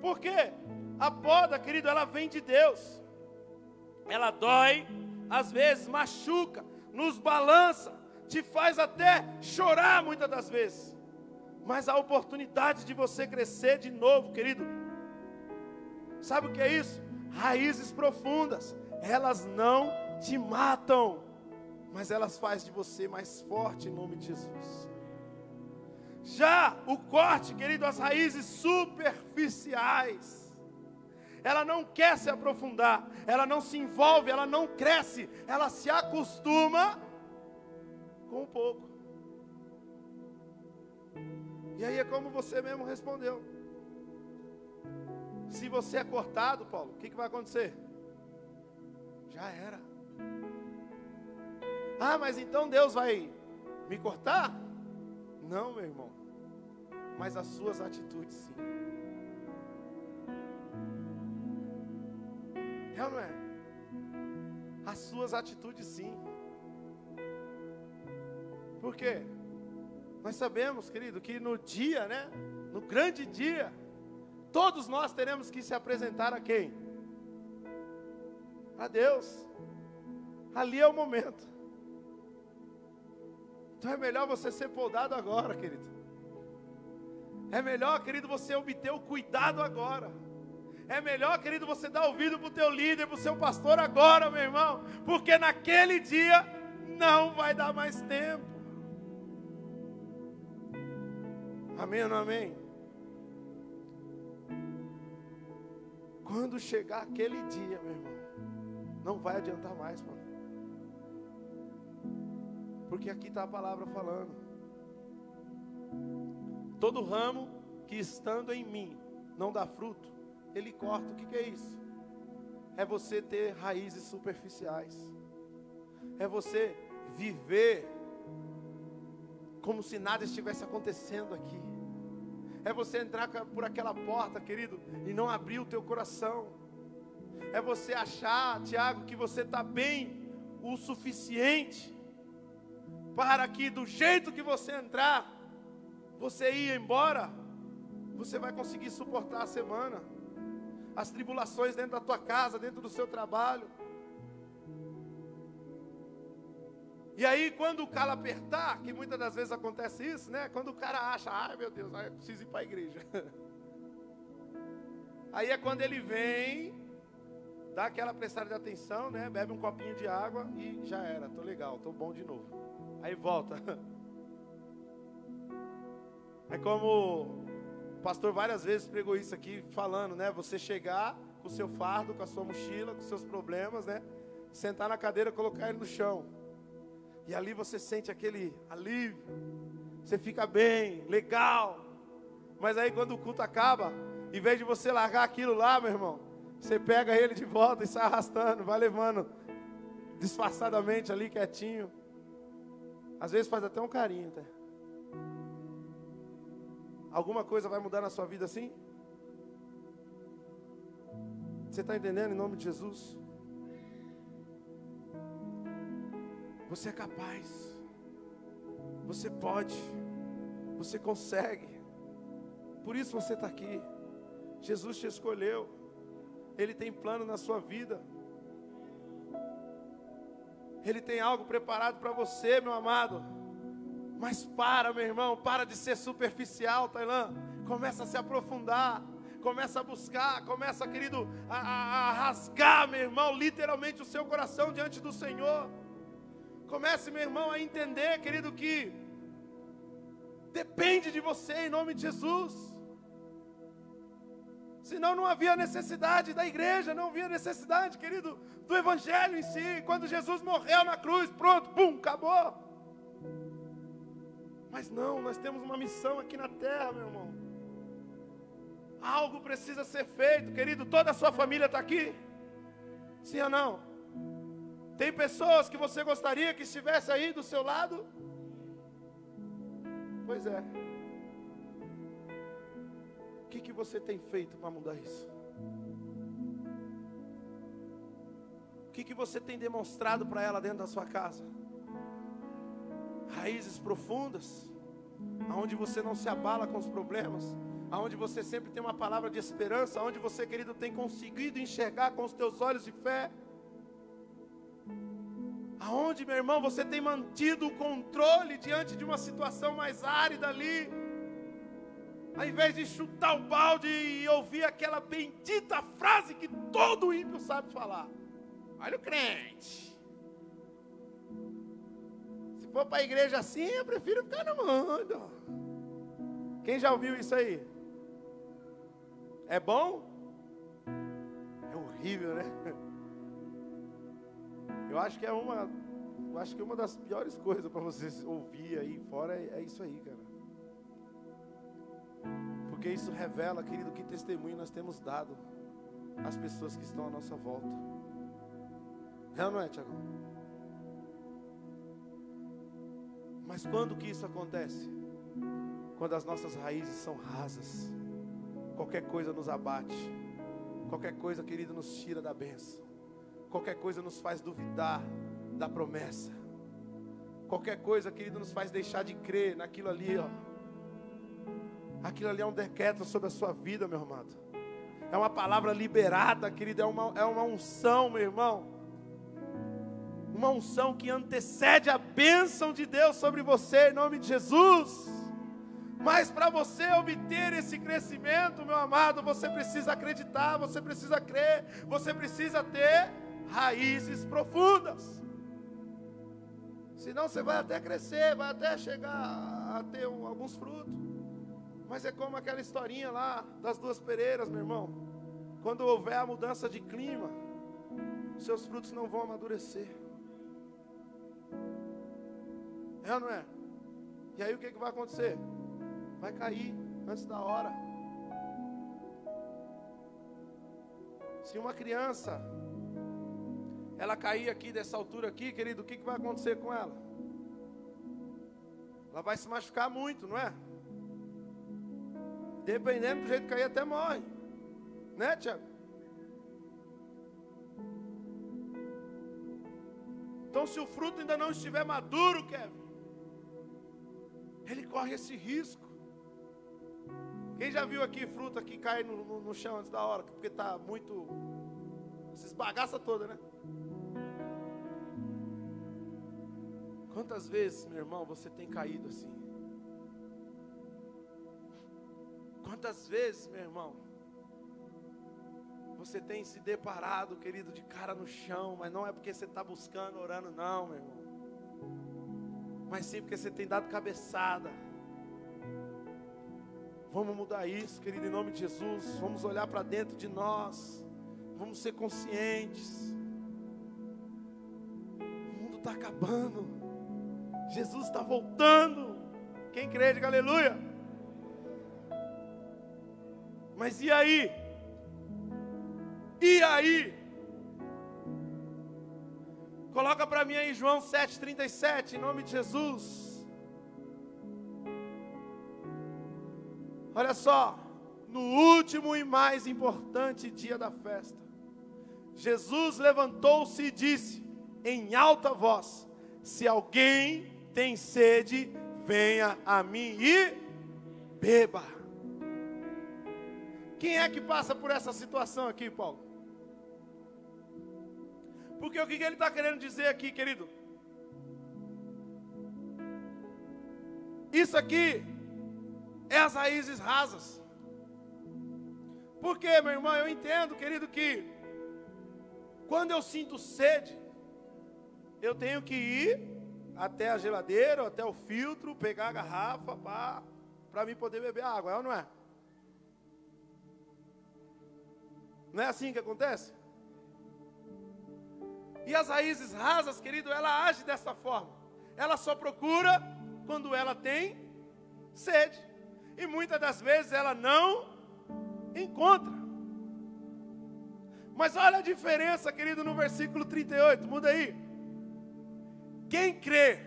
Por quê? A poda, querido, ela vem de Deus. Ela dói, às vezes machuca, nos balança, te faz até chorar muitas das vezes mas a oportunidade de você crescer de novo, querido. Sabe o que é isso? Raízes profundas, elas não te matam, mas elas fazem de você mais forte em nome de Jesus. Já o corte, querido, as raízes superficiais, ela não quer se aprofundar, ela não se envolve, ela não cresce, ela se acostuma com um pouco. E aí é como você mesmo respondeu. Se você é cortado, Paulo, o que, que vai acontecer? Já era. Ah, mas então Deus vai me cortar? Não, meu irmão. Mas as suas atitudes sim. É ou não é? As suas atitudes sim. Por quê? Nós sabemos, querido, que no dia, né? No grande dia, todos nós teremos que se apresentar a quem? A Deus. Ali é o momento. Então é melhor você ser podado agora, querido. É melhor, querido, você obter o cuidado agora. É melhor, querido, você dar ouvido para o teu líder, para o seu pastor agora, meu irmão. Porque naquele dia não vai dar mais tempo. Amém ou não amém? Quando chegar aquele dia, meu irmão, não vai adiantar mais, mano. Porque aqui está a palavra falando. Todo ramo que estando em mim não dá fruto, ele corta. O que, que é isso? é você ter raízes superficiais. É você viver como se nada estivesse acontecendo aqui. É você entrar por aquela porta, querido, e não abrir o teu coração. É você achar, Tiago, que você está bem o suficiente para que do jeito que você entrar, você ir embora, você vai conseguir suportar a semana, as tribulações dentro da tua casa, dentro do seu trabalho. E aí, quando o calo apertar, que muitas das vezes acontece isso, né? Quando o cara acha, ai meu Deus, eu preciso ir para a igreja. *laughs* Aí é quando ele vem, dá aquela prestada de atenção, né? Bebe um copinho de água e já era, tô legal, tô bom de novo. Aí volta. *laughs* É como o pastor várias vezes pregou isso aqui, falando, né? Você chegar com o seu fardo, com a sua mochila, com seus problemas, né? Sentar na cadeira, colocar ele no chão. E ali você sente aquele alívio. Você fica bem, legal. Mas aí quando o culto acaba, em vez de você largar aquilo lá, meu irmão, você pega ele de volta e sai arrastando, vai levando disfarçadamente ali, quietinho. Às vezes faz até um carinho, tá? Alguma coisa vai mudar na sua vida assim? Você está entendendo em nome de Jesus? Você é capaz. Você pode. Você consegue. Por isso você está aqui. Jesus te escolheu. Ele tem plano na sua vida. Ele tem algo preparado para você, meu amado. Mas para, meu irmão, para de ser superficial, Tailã. Começa a se aprofundar. Começa a buscar, começa, querido, a, a, a rasgar, meu irmão, literalmente o seu coração diante do Senhor. Comece, meu irmão, a entender, querido, que depende de você em nome de Jesus. Senão não havia necessidade da igreja, não havia necessidade, querido, do evangelho em si. Quando Jesus morreu na cruz, pronto, pum, acabou. Mas não, nós temos uma missão aqui na terra, meu irmão. Algo precisa ser feito, querido. Toda a sua família está aqui? Sim ou não? Tem pessoas que você gostaria que estivesse aí do seu lado? Pois é. O que, que você tem feito para mudar isso? O que, que você tem demonstrado para ela dentro da sua casa? Raízes profundas, aonde você não se abala com os problemas, aonde você sempre tem uma palavra de esperança, aonde você, querido, tem conseguido enxergar com os teus olhos de fé. Aonde, meu irmão, você tem mantido o controle diante de uma situação mais árida ali. Ao invés de chutar o balde e ouvir aquela bendita frase que todo ímpio sabe falar. Olha o crente for para a igreja assim, eu prefiro ficar no mundo. Quem já ouviu isso aí? É bom? É horrível, né? *laughs* Eu acho que é uma, eu acho que uma das piores coisas para vocês ouvir aí fora é, é isso aí, cara. Porque isso revela, querido, que testemunho nós temos dado às pessoas que estão à nossa volta. É ou não é, Tiago? Mas quando que isso acontece? Quando as nossas raízes são rasas. Qualquer coisa nos abate. Qualquer coisa, querido, nos tira da benção. Qualquer coisa nos faz duvidar da promessa. Qualquer coisa, querido, nos faz deixar de crer naquilo ali, ó. Aquilo ali é um decreto sobre a sua vida, meu amado. É uma palavra liberada, querido. É uma, é uma unção, meu irmão uma unção que antecede a bênção de Deus sobre você, em nome de Jesus. Mas para você obter esse crescimento, meu amado, você precisa acreditar, você precisa crer, você precisa ter raízes profundas. Senão você vai até crescer, vai até chegar a ter um, alguns frutos. Mas é como aquela historinha lá das duas pereiras, meu irmão. Quando houver a mudança de clima, seus frutos não vão amadurecer. É ou não é? E aí o que, que vai acontecer? Vai cair antes da hora. Se uma criança ela cair aqui dessa altura aqui, querido, o que, que vai acontecer com ela? Ela vai se machucar muito, não é? Dependendo do jeito que cair, até morre. Né, Tiago? Então, se o fruto ainda não estiver maduro, Kevin, ele corre esse risco. Quem já viu aqui fruta que cai no, no, no chão antes da hora, porque está muito. se esbagaça toda, né? Quantas vezes, meu irmão, você tem caído assim? Quantas vezes, meu irmão, você tem se deparado, querido, de cara no chão, mas não é porque você está buscando, orando, não, meu irmão. Mas sim porque você tem dado cabeçada. Vamos mudar isso, querido, em nome de Jesus. Vamos olhar para dentro de nós. Vamos ser conscientes. O mundo está acabando. Jesus está voltando. Quem crê, diga aleluia. Mas e aí? E aí? Coloca para mim aí João 7,37, em nome de Jesus. Olha só, no último e mais importante dia da festa, Jesus levantou-se e disse em alta voz: Se alguém tem sede, venha a mim e beba. Quem é que passa por essa situação aqui, Paulo? Porque o que ele está querendo dizer aqui, querido? Isso aqui é as raízes rasas. Porque, meu irmão, eu entendo, querido, que quando eu sinto sede, eu tenho que ir até a geladeira, até o filtro, pegar a garrafa para mim poder beber água, é ou não é? Não é assim que acontece? E as raízes rasas, querido, ela age dessa forma. Ela só procura quando ela tem sede e muitas das vezes ela não encontra. Mas olha a diferença, querido, no versículo 38, muda aí. Quem crê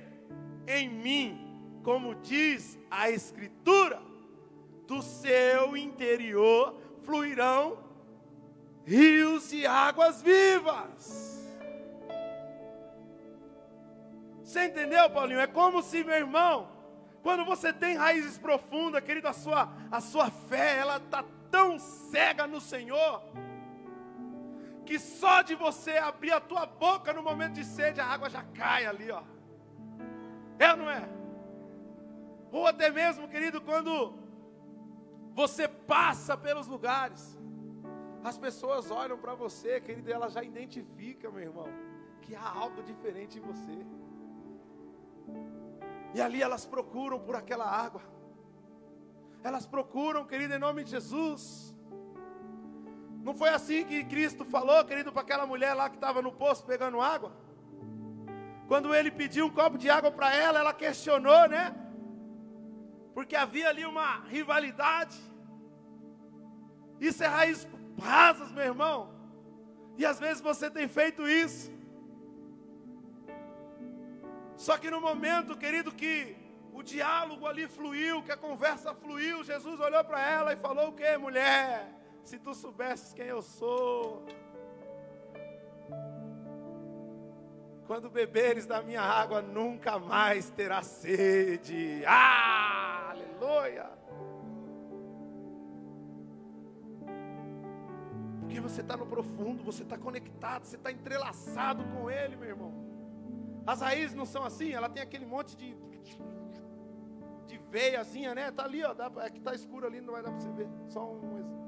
em mim, como diz a Escritura, do seu interior fluirão rios de águas vivas. Você entendeu, Paulinho? É como se, meu irmão, quando você tem raízes profundas, querido, a sua, a sua fé, ela está tão cega no Senhor, que só de você abrir a tua boca no momento de sede, a água já cai ali, ó. É ou não é? Ou até mesmo, querido, quando você passa pelos lugares, as pessoas olham para você, querido, e ela já identifica, meu irmão, que há algo diferente em você. E ali elas procuram por aquela água. Elas procuram, querido, em nome de Jesus. Não foi assim que Cristo falou, querido, para aquela mulher lá que estava no poço pegando água? Quando ele pediu um copo de água para ela, ela questionou, né? Porque havia ali uma rivalidade. Isso é raiz rasas, meu irmão. E às vezes você tem feito isso. Só que no momento, querido, que o diálogo ali fluiu, que a conversa fluiu, Jesus olhou para ela e falou: O que, mulher? Se tu soubesses quem eu sou. Quando beberes da minha água, nunca mais terá sede. Ah, aleluia. Porque você está no profundo, você está conectado, você está entrelaçado com Ele, meu irmão. As raízes não são assim, ela tem aquele monte de de veiazinha, né? Tá ali, ó, dá, é que tá escuro ali, não vai dar para você ver. Só um exemplo.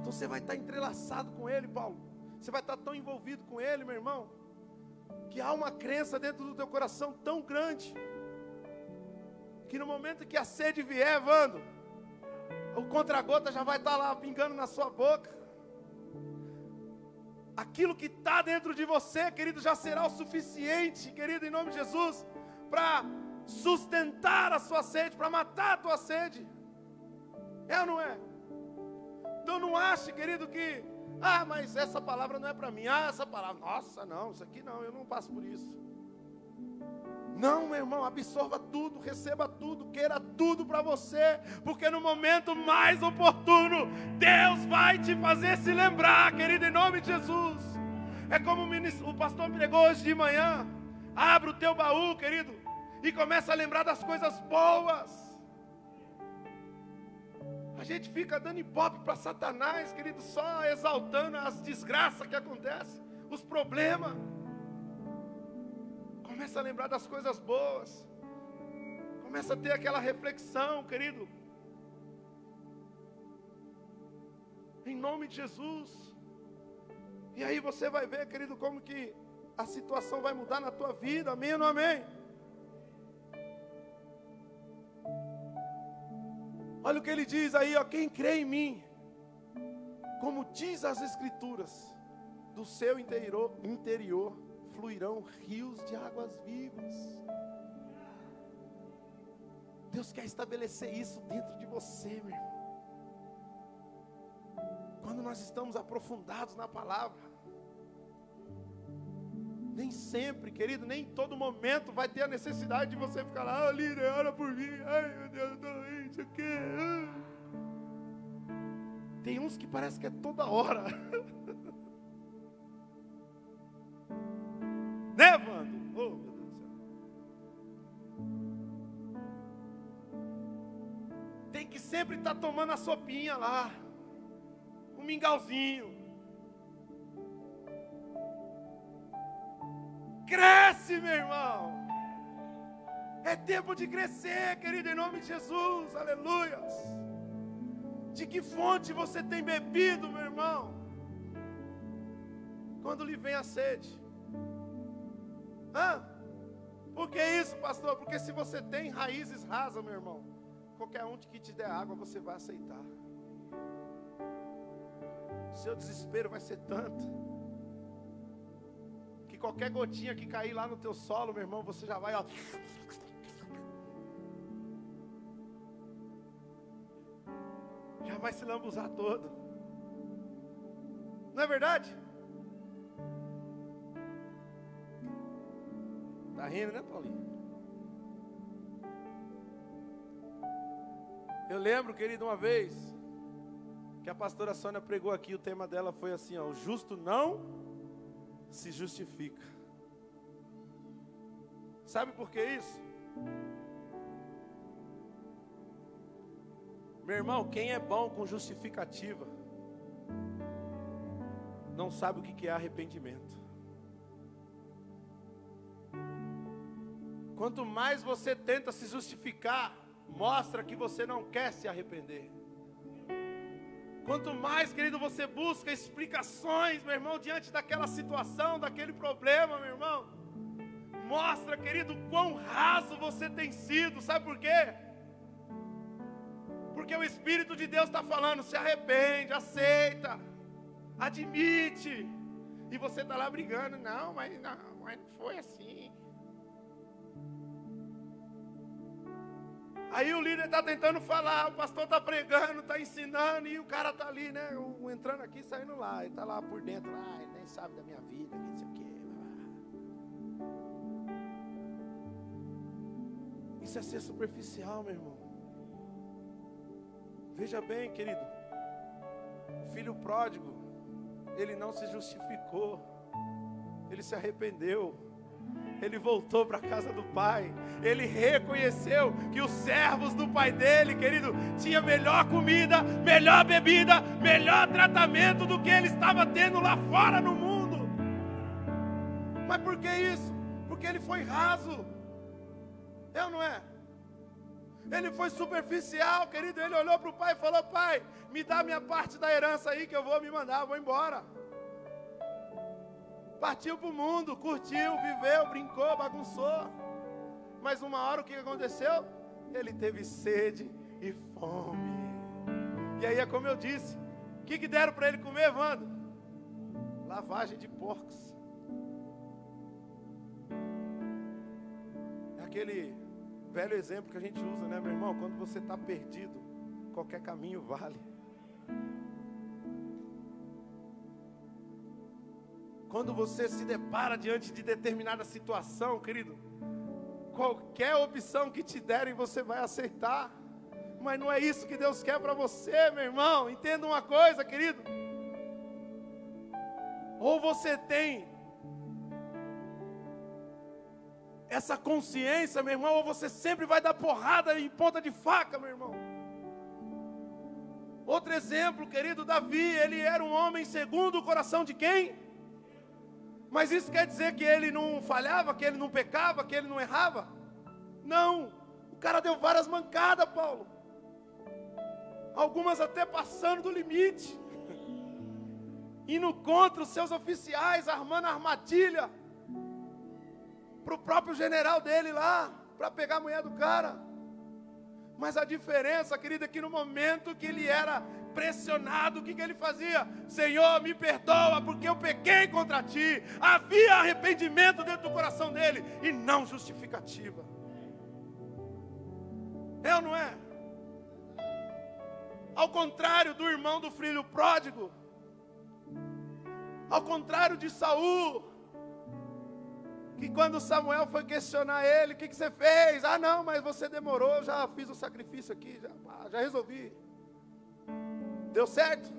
Então você vai estar entrelaçado com ele, Paulo. Você vai estar tão envolvido com ele, meu irmão, que há uma crença dentro do teu coração tão grande que no momento que a sede vier, Vando, o contra-gota já vai estar lá pingando na sua boca aquilo que está dentro de você, querido, já será o suficiente, querido, em nome de Jesus, para sustentar a sua sede, para matar a tua sede. É ou não é? Então não ache, querido, que Ah, mas essa palavra não é para mim. Ah, essa palavra, nossa, não, isso aqui não, eu não passo por isso. Não, meu irmão, absorva tudo, receba tudo, queira tudo para você, porque no momento mais oportuno, Deus vai te fazer se lembrar, querido, em nome de Jesus. É como o pastor pregou hoje de manhã. Abra o teu baú, querido, e começa a lembrar das coisas boas. A gente fica dando ibope para Satanás, querido, só exaltando as desgraças que acontecem, os problemas. Começa a lembrar das coisas boas. Começa a ter aquela reflexão, querido. Em nome de Jesus. E aí você vai ver, querido, como que a situação vai mudar na tua vida. Amém ou não amém? Olha o que ele diz aí, ó, quem crê em mim, como diz as escrituras, do seu interior, interior fluirão rios de águas vivas. Deus quer estabelecer isso dentro de você, meu irmão. Quando nós estamos aprofundados na palavra, nem sempre, querido, nem em todo momento vai ter a necessidade de você ficar lá, oh, líder, ora por mim, ai meu Deus, eu estou doente, quê? Tem uns que parece que é toda hora. *laughs* né, Wando? Oh, meu Deus do céu. Tem que sempre estar tá tomando a sopinha lá, um mingauzinho. Cresce, meu irmão. É tempo de crescer, querido, em nome de Jesus. Aleluias. De que fonte você tem bebido, meu irmão? Quando lhe vem a sede. Hã? Por que isso, pastor? Porque se você tem raízes rasas, meu irmão, qualquer um que te der água, você vai aceitar. Seu desespero vai ser tanto qualquer gotinha que cair lá no teu solo, meu irmão, você já vai, ó. Já vai se lambuzar todo. Não é verdade? Tá rindo, né, Paulinho? Eu lembro, querido, uma vez que a pastora Sônia pregou aqui, o tema dela foi assim, ó, o justo não se justifica. Sabe por que isso? Meu irmão, quem é bom com justificativa, não sabe o que é arrependimento. Quanto mais você tenta se justificar, mostra que você não quer se arrepender. Quanto mais, querido, você busca explicações, meu irmão, diante daquela situação, daquele problema, meu irmão, mostra, querido, quão raso você tem sido, sabe por quê? Porque o Espírito de Deus está falando: se arrepende, aceita, admite, e você está lá brigando, não, mas não, mas não foi assim. Aí o líder está tentando falar, o pastor está pregando, está ensinando, e o cara está ali, né? Entrando aqui, saindo lá. Ele está lá por dentro, ah, ele nem sabe da minha vida, não sei o quê. Isso é ser superficial, meu irmão. Veja bem, querido. O filho pródigo, ele não se justificou, ele se arrependeu ele voltou para a casa do pai. Ele reconheceu que os servos do pai dele, querido, tinha melhor comida, melhor bebida, melhor tratamento do que ele estava tendo lá fora no mundo. Mas por que isso? Porque ele foi raso. Eu não é? Ele foi superficial, querido. Ele olhou para o pai e falou: Pai, me dá minha parte da herança aí que eu vou me mandar, vou embora. Partiu para o mundo, curtiu, viveu, brincou, bagunçou. Mas uma hora o que aconteceu? Ele teve sede e fome. E aí é como eu disse: o que, que deram para ele comer, Wanda? Lavagem de porcos. É aquele velho exemplo que a gente usa, né, meu irmão? Quando você está perdido, qualquer caminho vale. Quando você se depara diante de determinada situação, querido, qualquer opção que te derem, você vai aceitar. Mas não é isso que Deus quer para você, meu irmão. Entenda uma coisa, querido. Ou você tem essa consciência, meu irmão, ou você sempre vai dar porrada em ponta de faca, meu irmão. Outro exemplo, querido Davi, ele era um homem segundo o coração de quem? Mas isso quer dizer que ele não falhava, que ele não pecava, que ele não errava? Não. O cara deu várias mancadas, Paulo. Algumas até passando do limite. Indo contra os seus oficiais, armando armadilha para o próprio general dele lá, para pegar a mulher do cara. Mas a diferença, querida, é que no momento que ele era pressionado, o que, que ele fazia? Senhor, me perdoa, porque eu pequei contra ti. Havia arrependimento dentro do coração dele e não justificativa. É ou não é? Ao contrário do irmão do filho pródigo, ao contrário de Saul, que quando Samuel foi questionar ele, o que, que você fez? Ah, não, mas você demorou, já fiz o sacrifício aqui, já, já resolvi. Deu certo?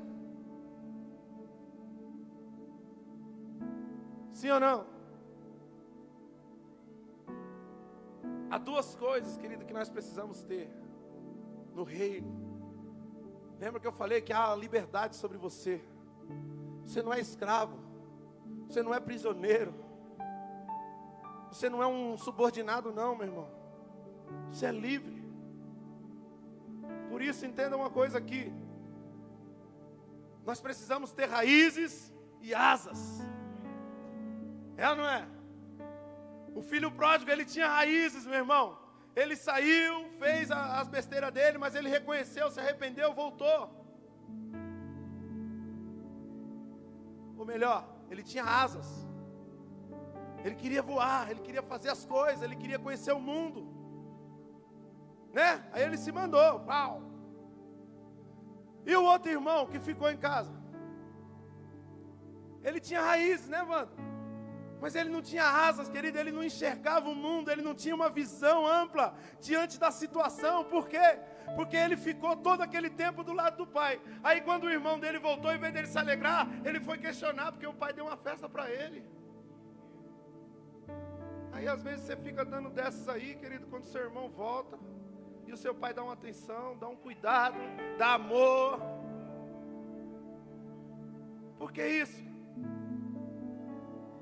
Sim ou não? Há duas coisas, querido, que nós precisamos ter no reino. Lembra que eu falei que há liberdade sobre você. Você não é escravo. Você não é prisioneiro. Você não é um subordinado, não, meu irmão. Você é livre. Por isso, entenda uma coisa aqui. Nós precisamos ter raízes e asas. É ou não é? O filho pródigo, ele tinha raízes, meu irmão. Ele saiu, fez as besteiras dele, mas ele reconheceu, se arrependeu, voltou. Ou melhor, ele tinha asas. Ele queria voar, ele queria fazer as coisas, ele queria conhecer o mundo. Né? Aí ele se mandou, pau. E o outro irmão que ficou em casa? Ele tinha raízes, né, mano? Mas ele não tinha asas, querido, ele não enxergava o mundo, ele não tinha uma visão ampla diante da situação. Por quê? Porque ele ficou todo aquele tempo do lado do pai. Aí quando o irmão dele voltou, em vez dele se alegrar, ele foi questionar porque o pai deu uma festa para ele. Aí às vezes você fica dando dessas aí, querido, quando seu irmão volta o seu pai dá uma atenção, dá um cuidado, dá amor. Por que isso?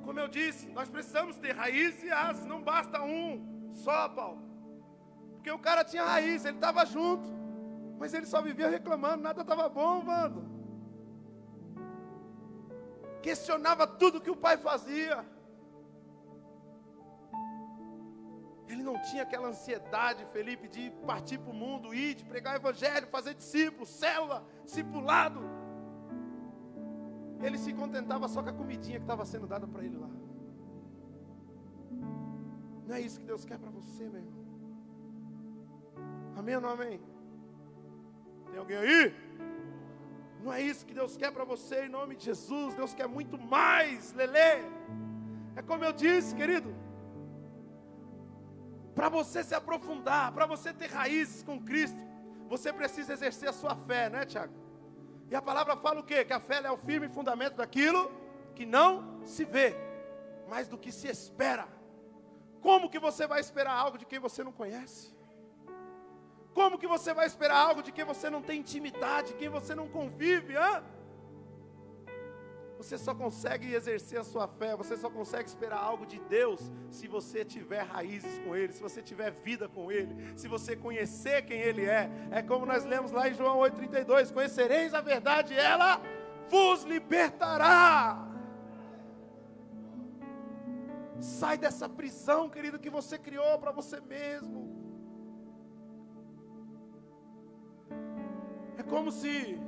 Como eu disse, nós precisamos ter raiz e asas, não basta um só, Paulo. Porque o cara tinha raiz, ele estava junto, mas ele só vivia reclamando, nada estava bom, mano. Questionava tudo que o pai fazia. Ele não tinha aquela ansiedade, Felipe, de partir para o mundo, ir, de pregar o evangelho, fazer discípulo, célula, discipulado. Ele se contentava só com a comidinha que estava sendo dada para ele lá. Não é isso que Deus quer para você, meu irmão. Amém ou não amém? Tem alguém aí? Não é isso que Deus quer para você, em nome de Jesus. Deus quer muito mais, Lele. É como eu disse, querido. Para você se aprofundar, para você ter raízes com Cristo, você precisa exercer a sua fé, né, Tiago? E a palavra fala o quê? Que a fé é o firme fundamento daquilo que não se vê, mas do que se espera. Como que você vai esperar algo de quem você não conhece? Como que você vai esperar algo de quem você não tem intimidade, quem você não convive, hã? Você só consegue exercer a sua fé, você só consegue esperar algo de Deus se você tiver raízes com Ele, se você tiver vida com Ele, se você conhecer quem Ele é. É como nós lemos lá em João 8,32: Conhecereis a verdade, ela vos libertará. Sai dessa prisão, querido, que você criou para você mesmo. É como se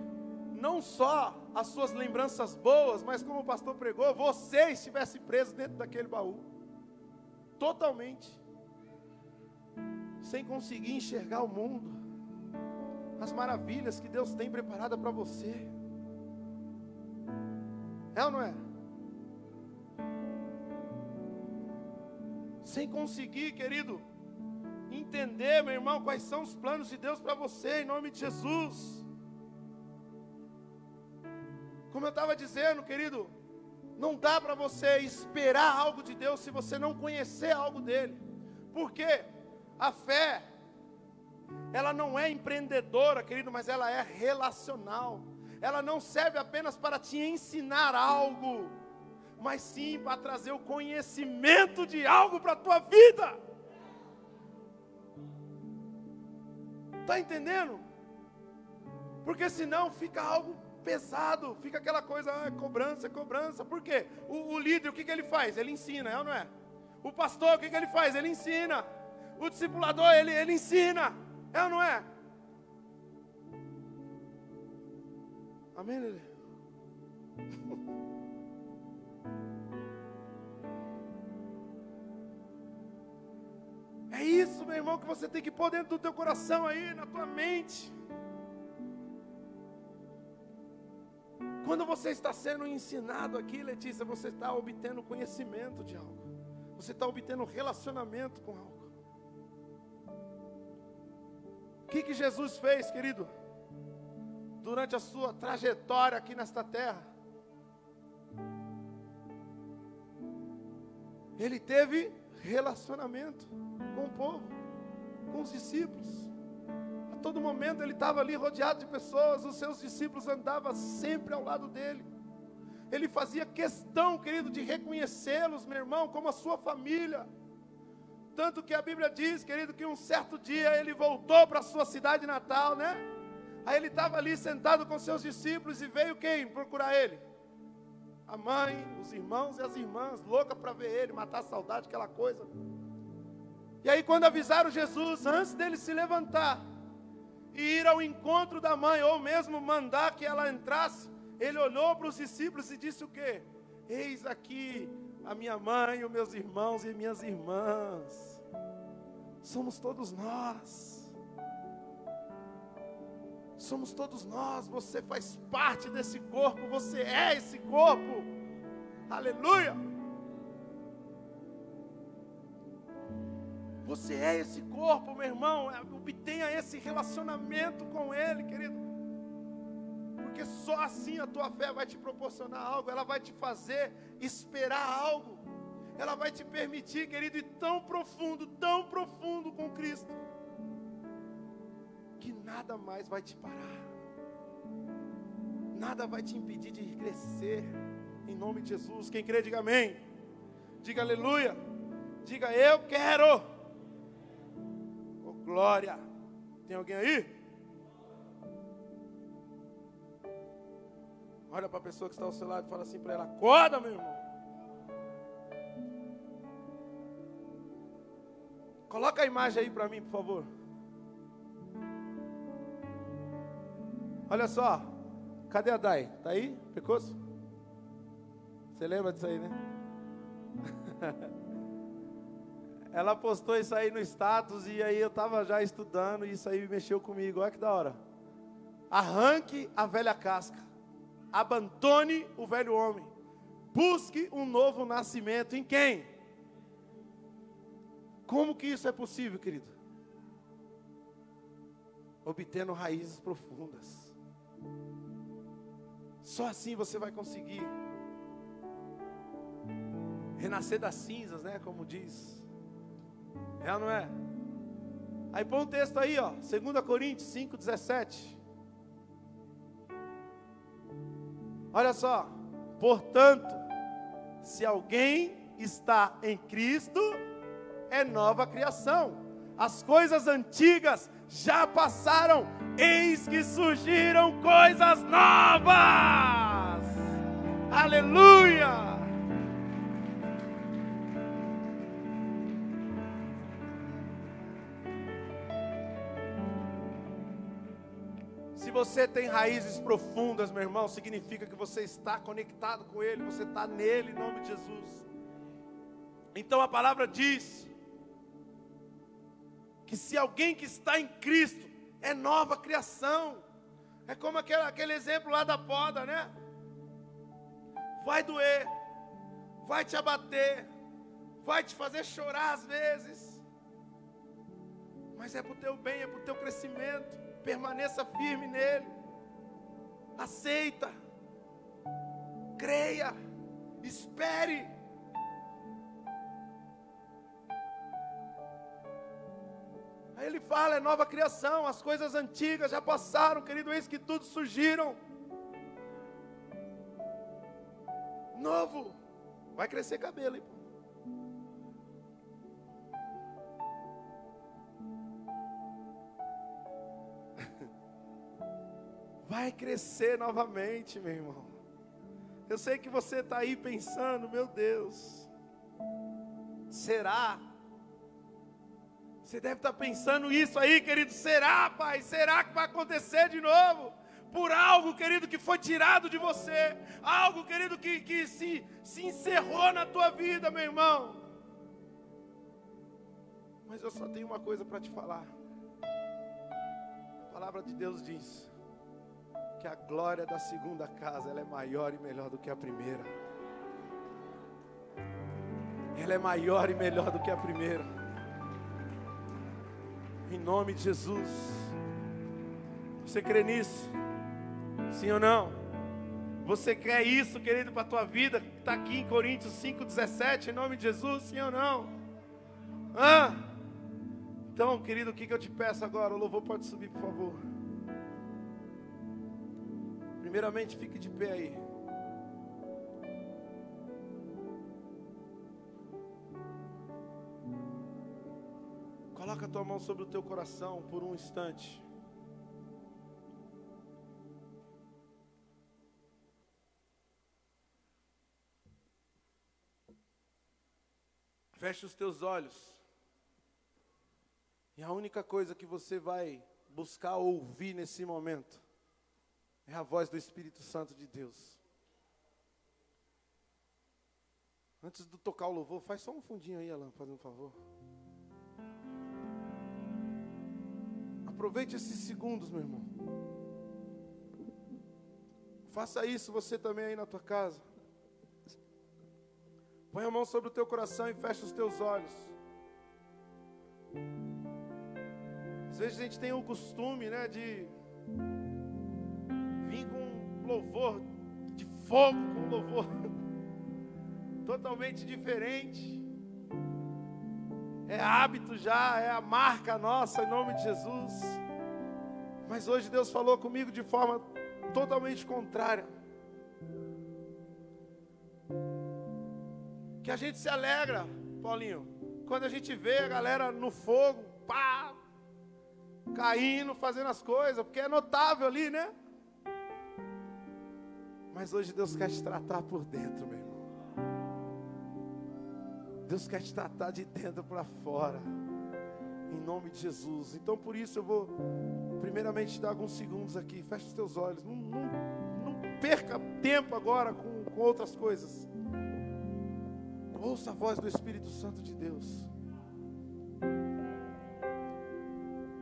não só as suas lembranças boas, mas como o pastor pregou, você estivesse preso dentro daquele baú, totalmente, sem conseguir enxergar o mundo, as maravilhas que Deus tem preparada para você. É ou não é? Sem conseguir, querido, entender, meu irmão, quais são os planos de Deus para você, em nome de Jesus. Como eu estava dizendo, querido, não dá para você esperar algo de Deus se você não conhecer algo dele. Porque a fé, ela não é empreendedora, querido, mas ela é relacional. Ela não serve apenas para te ensinar algo, mas sim para trazer o conhecimento de algo para a tua vida. Está entendendo? Porque senão fica algo pesado, fica aquela coisa, ah, cobrança, cobrança. Por quê? O, o líder, o que, que ele faz? Ele ensina, é ou não é? O pastor, o que, que ele faz? Ele ensina. O discipulador, ele, ele ensina, é ou não é? Amém, Lili? *laughs* É isso, meu irmão, que você tem que pôr dentro do teu coração aí, na tua mente. Quando você está sendo ensinado aqui, Letícia, você está obtendo conhecimento de algo. Você está obtendo relacionamento com algo. O que, que Jesus fez, querido? Durante a sua trajetória aqui nesta terra. Ele teve relacionamento com o povo, com os discípulos todo momento ele estava ali rodeado de pessoas, os seus discípulos andavam sempre ao lado dele. Ele fazia questão, querido, de reconhecê-los, meu irmão, como a sua família. Tanto que a Bíblia diz, querido, que um certo dia ele voltou para a sua cidade natal, né? Aí ele estava ali sentado com seus discípulos e veio quem procurar ele? A mãe, os irmãos e as irmãs, louca para ver ele, matar a saudade, aquela coisa. E aí, quando avisaram Jesus, antes dele se levantar, e ir ao encontro da mãe, ou mesmo mandar que ela entrasse, ele olhou para os discípulos e disse o quê? Eis aqui a minha mãe, os meus irmãos e minhas irmãs. Somos todos nós. Somos todos nós. Você faz parte desse corpo. Você é esse corpo. Aleluia. Você é esse corpo, meu irmão. É, obtenha esse relacionamento com Ele, querido. Porque só assim a tua fé vai te proporcionar algo, ela vai te fazer esperar algo. Ela vai te permitir, querido, ir tão profundo, tão profundo com Cristo, que nada mais vai te parar. Nada vai te impedir de crescer. Em nome de Jesus. Quem crê, diga amém. Diga aleluia. Diga eu quero. Glória. Tem alguém aí? Olha para a pessoa que está ao seu lado e fala assim para ela: Acorda, meu irmão. Coloca a imagem aí para mim, por favor. Olha só. Cadê a Dai? Tá aí? Pecoso? Você lembra disso aí, né? *laughs* Ela postou isso aí no status e aí eu estava já estudando e isso aí mexeu comigo. Olha que da hora. Arranque a velha casca. Abandone o velho homem. Busque um novo nascimento em quem? Como que isso é possível, querido? Obtendo raízes profundas. Só assim você vai conseguir renascer das cinzas, né? Como diz é ou não é? Aí põe um texto aí, ó, 2 Coríntios 5, 17. Olha só, portanto, se alguém está em Cristo, é nova criação. As coisas antigas já passaram, eis que surgiram coisas novas. Aleluia! Você tem raízes profundas, meu irmão, significa que você está conectado com Ele, você está nele, em nome de Jesus. Então a palavra diz que se alguém que está em Cristo é nova criação, é como aquele, aquele exemplo lá da poda, né? Vai doer, vai te abater, vai te fazer chorar às vezes, mas é para o teu bem, é para o teu crescimento. Permaneça firme nele, aceita, creia, espere. Aí ele fala: é nova criação, as coisas antigas já passaram, querido, eis que tudo surgiram. Novo, vai crescer cabelo, hein? Vai crescer novamente, meu irmão. Eu sei que você está aí pensando, meu Deus, será? Você deve estar pensando isso aí, querido. Será, pai? Será que vai acontecer de novo? Por algo, querido, que foi tirado de você. Algo, querido, que, que se, se encerrou na tua vida, meu irmão. Mas eu só tenho uma coisa para te falar. A palavra de Deus diz que a glória da segunda casa ela é maior e melhor do que a primeira. Ela é maior e melhor do que a primeira. Em nome de Jesus. Você crê nisso? Sim ou não? Você quer isso, querido, para a tua vida? Está aqui em Coríntios 5,17, em nome de Jesus, sim ou não? Ah! Então, querido, o que, que eu te peço agora? O louvor pode subir, por favor. Primeiramente, fique de pé aí. Coloca a tua mão sobre o teu coração por um instante. Feche os teus olhos. E a única coisa que você vai buscar ouvir nesse momento é a voz do Espírito Santo de Deus. Antes de tocar o louvor, faz só um fundinho aí, Alan, fazendo um favor. Aproveite esses segundos, meu irmão. Faça isso você também aí na tua casa. Põe a mão sobre o teu coração e fecha os teus olhos. Às vezes a gente tem o costume, né, de louvor de fogo, com louvor *laughs* totalmente diferente é hábito já, é a marca nossa em nome de Jesus. Mas hoje Deus falou comigo de forma totalmente contrária. Que a gente se alegra, Paulinho, quando a gente vê a galera no fogo, pá, caindo, fazendo as coisas, porque é notável ali, né? Mas hoje Deus quer te tratar por dentro, meu irmão. Deus quer te tratar de dentro para fora. Em nome de Jesus. Então por isso eu vou primeiramente dar alguns segundos aqui. Feche os teus olhos. Não, não, não perca tempo agora com, com outras coisas. Ouça a voz do Espírito Santo de Deus.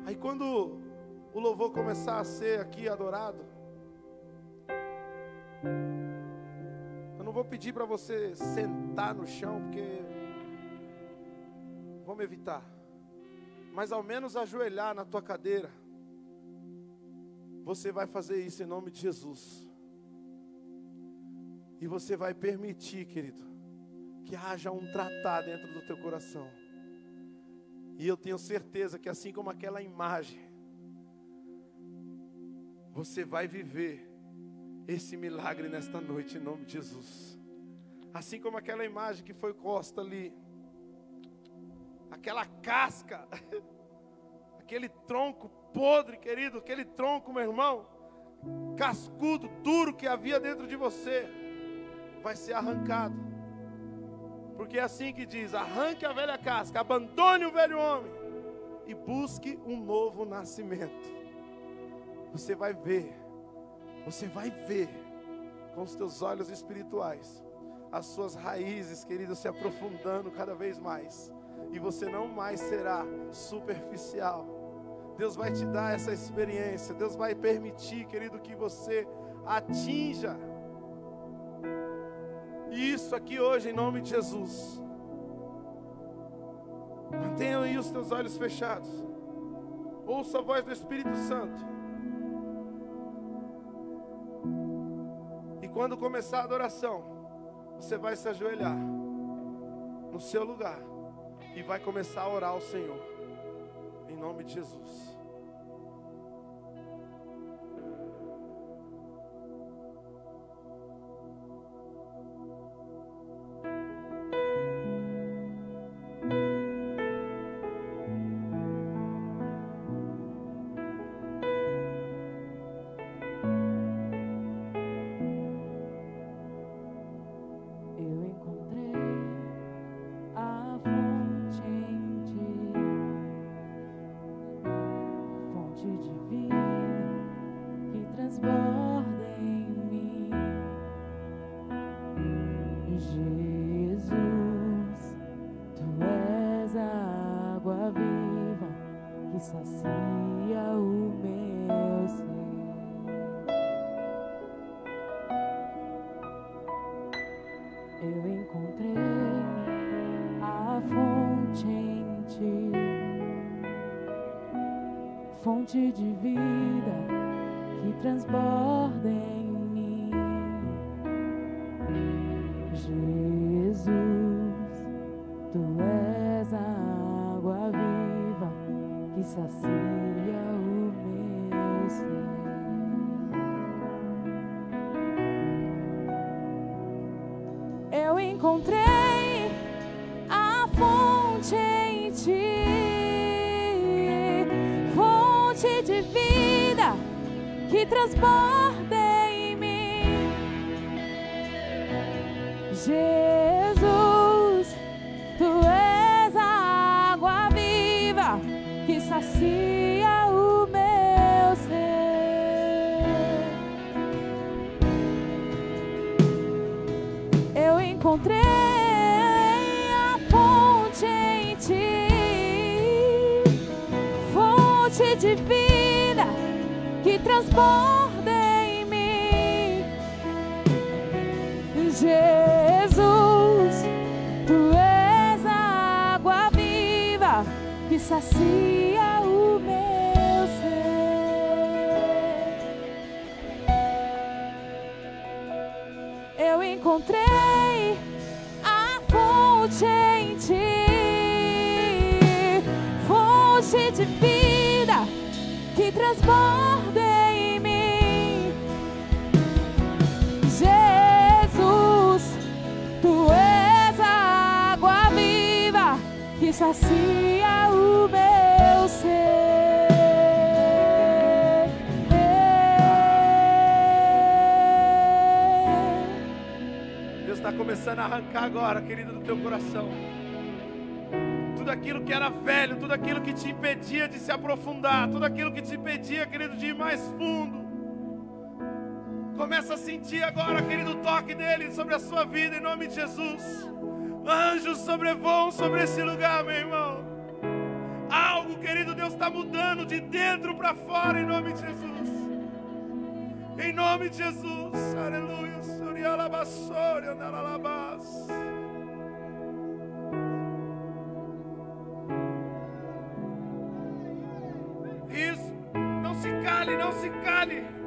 Aí quando o louvor começar a ser aqui adorado, não vou pedir para você sentar no chão, porque vamos evitar. Mas ao menos ajoelhar na tua cadeira. Você vai fazer isso em nome de Jesus. E você vai permitir, querido, que haja um tratar dentro do teu coração. E eu tenho certeza que assim como aquela imagem, você vai viver esse milagre nesta noite em nome de Jesus. Assim como aquela imagem que foi costa ali aquela casca, *laughs* aquele tronco podre, querido, aquele tronco, meu irmão, cascudo, duro que havia dentro de você, vai ser arrancado. Porque é assim que diz: arranque a velha casca, abandone o velho homem e busque um novo nascimento. Você vai ver, você vai ver com os teus olhos espirituais as suas raízes, querido, se aprofundando cada vez mais e você não mais será superficial. Deus vai te dar essa experiência, Deus vai permitir, querido, que você atinja isso aqui hoje em nome de Jesus. Mantenham aí os teus olhos fechados. Ouça a voz do Espírito Santo. Quando começar a adoração, você vai se ajoelhar no seu lugar e vai começar a orar ao Senhor. Em nome de Jesus. Agora, querido, do teu coração. Tudo aquilo que era velho, tudo aquilo que te impedia de se aprofundar, tudo aquilo que te impedia, querido, de ir mais fundo. Começa a sentir agora, querido, o toque dele sobre a sua vida, em nome de Jesus. Anjos sobrevoam sobre esse lugar, meu irmão. Algo, querido Deus, está mudando de dentro para fora, em nome de Jesus. Em nome de Jesus, aleluia. Isso, não se cale, não se cale.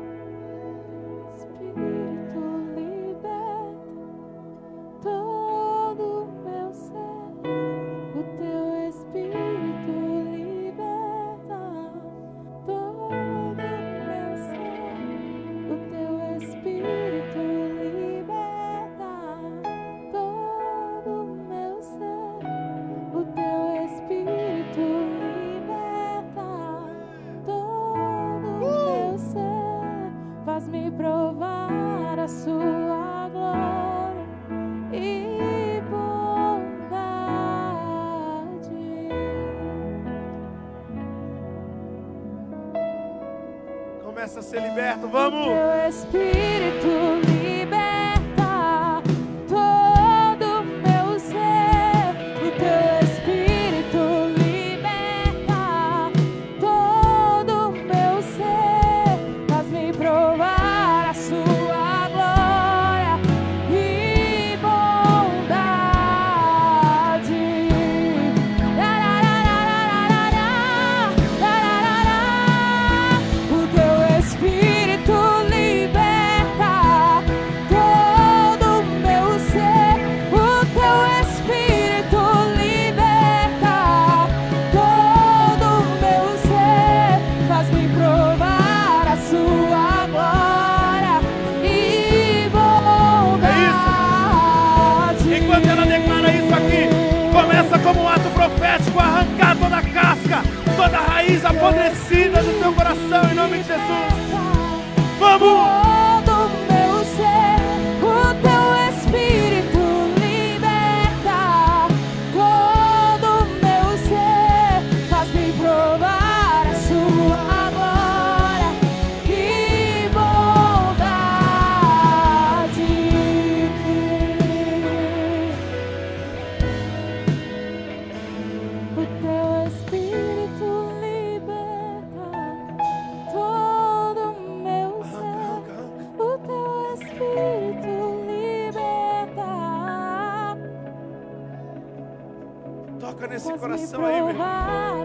Nesse coração aí, meu irmão.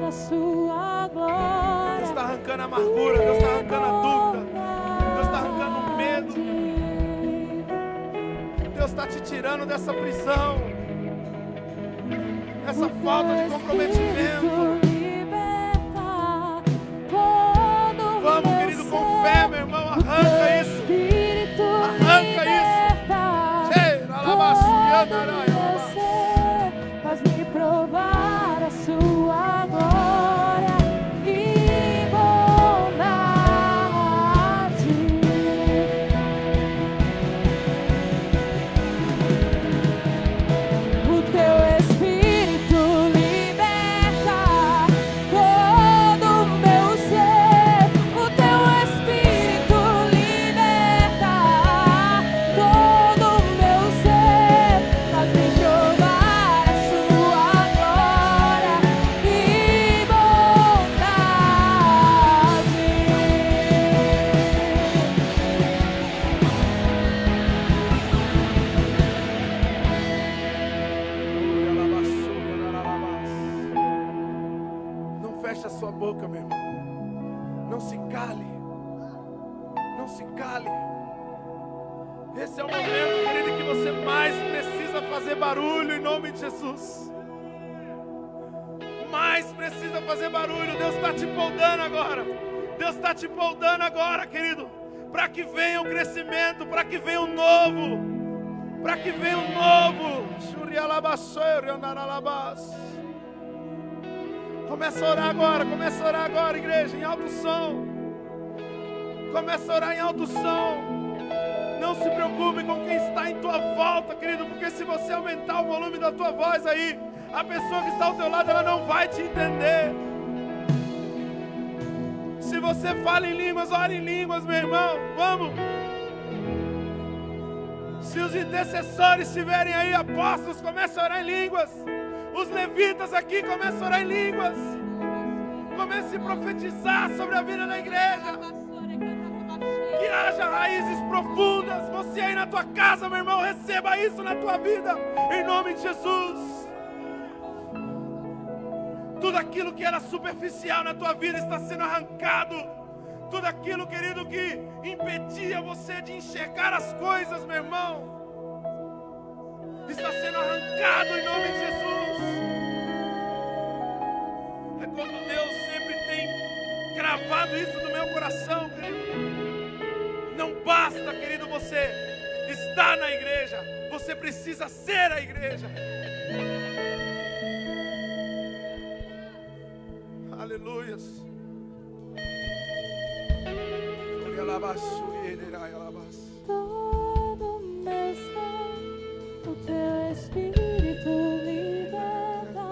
Deus está arrancando a amargura, Deus está arrancando a dúvida, Deus está arrancando o medo, Deus está te tirando dessa prisão, dessa falta de comprometimento. Poldando agora, querido. Para que venha o crescimento, para que venha o novo. Para que venha o novo. Começa a orar agora, começa a orar agora, igreja, em alto som. Começa a orar em alto som. Não se preocupe com quem está em tua volta, querido, porque se você aumentar o volume da tua voz aí, a pessoa que está ao teu lado ela não vai te entender. Se você fala em línguas, ore em línguas, meu irmão. Vamos. Se os intercessores estiverem aí, apóstolos, comece a orar em línguas. Os levitas aqui começam a orar em línguas. Comece a profetizar sobre a vida da igreja. Que haja raízes profundas. Você aí na tua casa, meu irmão, receba isso na tua vida. Em nome de Jesus. Tudo aquilo que era superficial na tua vida está sendo arrancado. Tudo aquilo, querido, que impedia você de enxergar as coisas, meu irmão, está sendo arrancado em nome de Jesus. É como Deus sempre tem cravado isso no meu coração, querido. Não basta, querido, você estar na igreja, você precisa ser a igreja. Aleluias. Todo meu ser, o teu espírito liberta.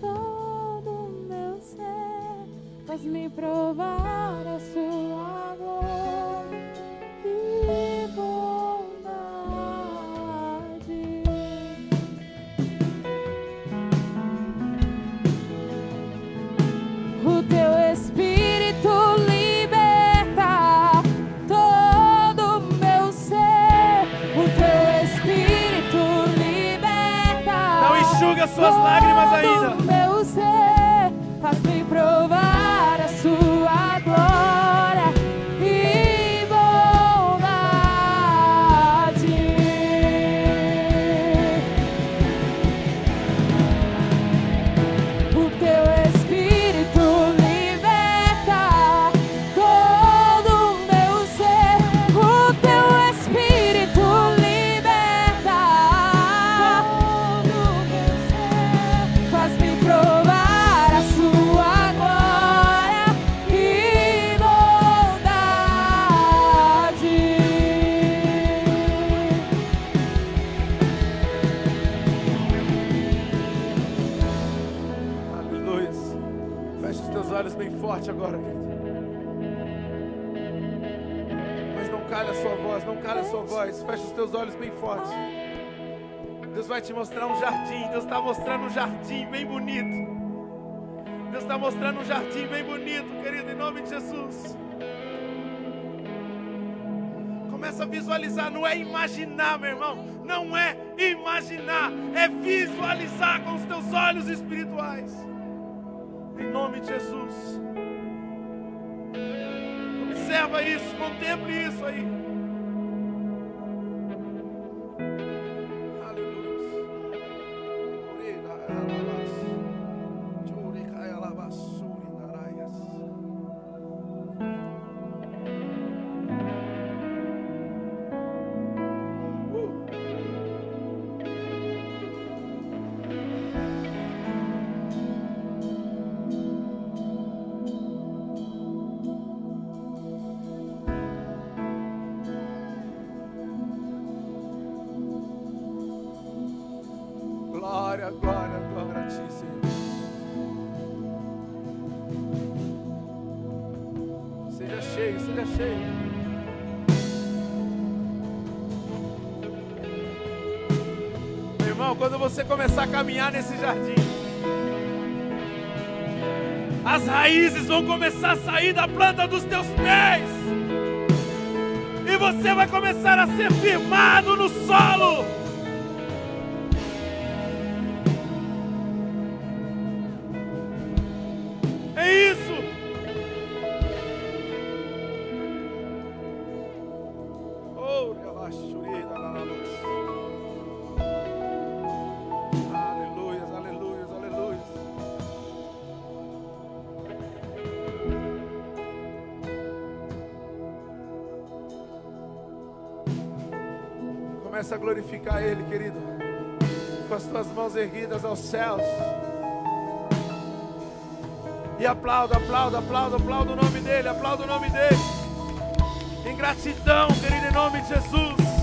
Todo meu ser, faz-me provar a sua glória cale a sua voz, não cale a sua voz. Feche os teus olhos bem forte. Deus vai te mostrar um jardim. Deus está mostrando um jardim bem bonito. Deus está mostrando um jardim bem bonito, querido, em nome de Jesus. Começa a visualizar, não é imaginar, meu irmão. Não é imaginar, é visualizar com os teus olhos espirituais. Em nome de Jesus. Observa isso, contemple isso aí. Caminhar nesse jardim, as raízes vão começar a sair da planta dos teus pés, e você vai começar a ser firmado no solo. Glorificar Ele, querido, com as tuas mãos erguidas aos céus. E aplauda, aplauda, aplauda, aplauda o nome dEle, aplauda o nome dEle. Em gratidão, querido, em nome de Jesus.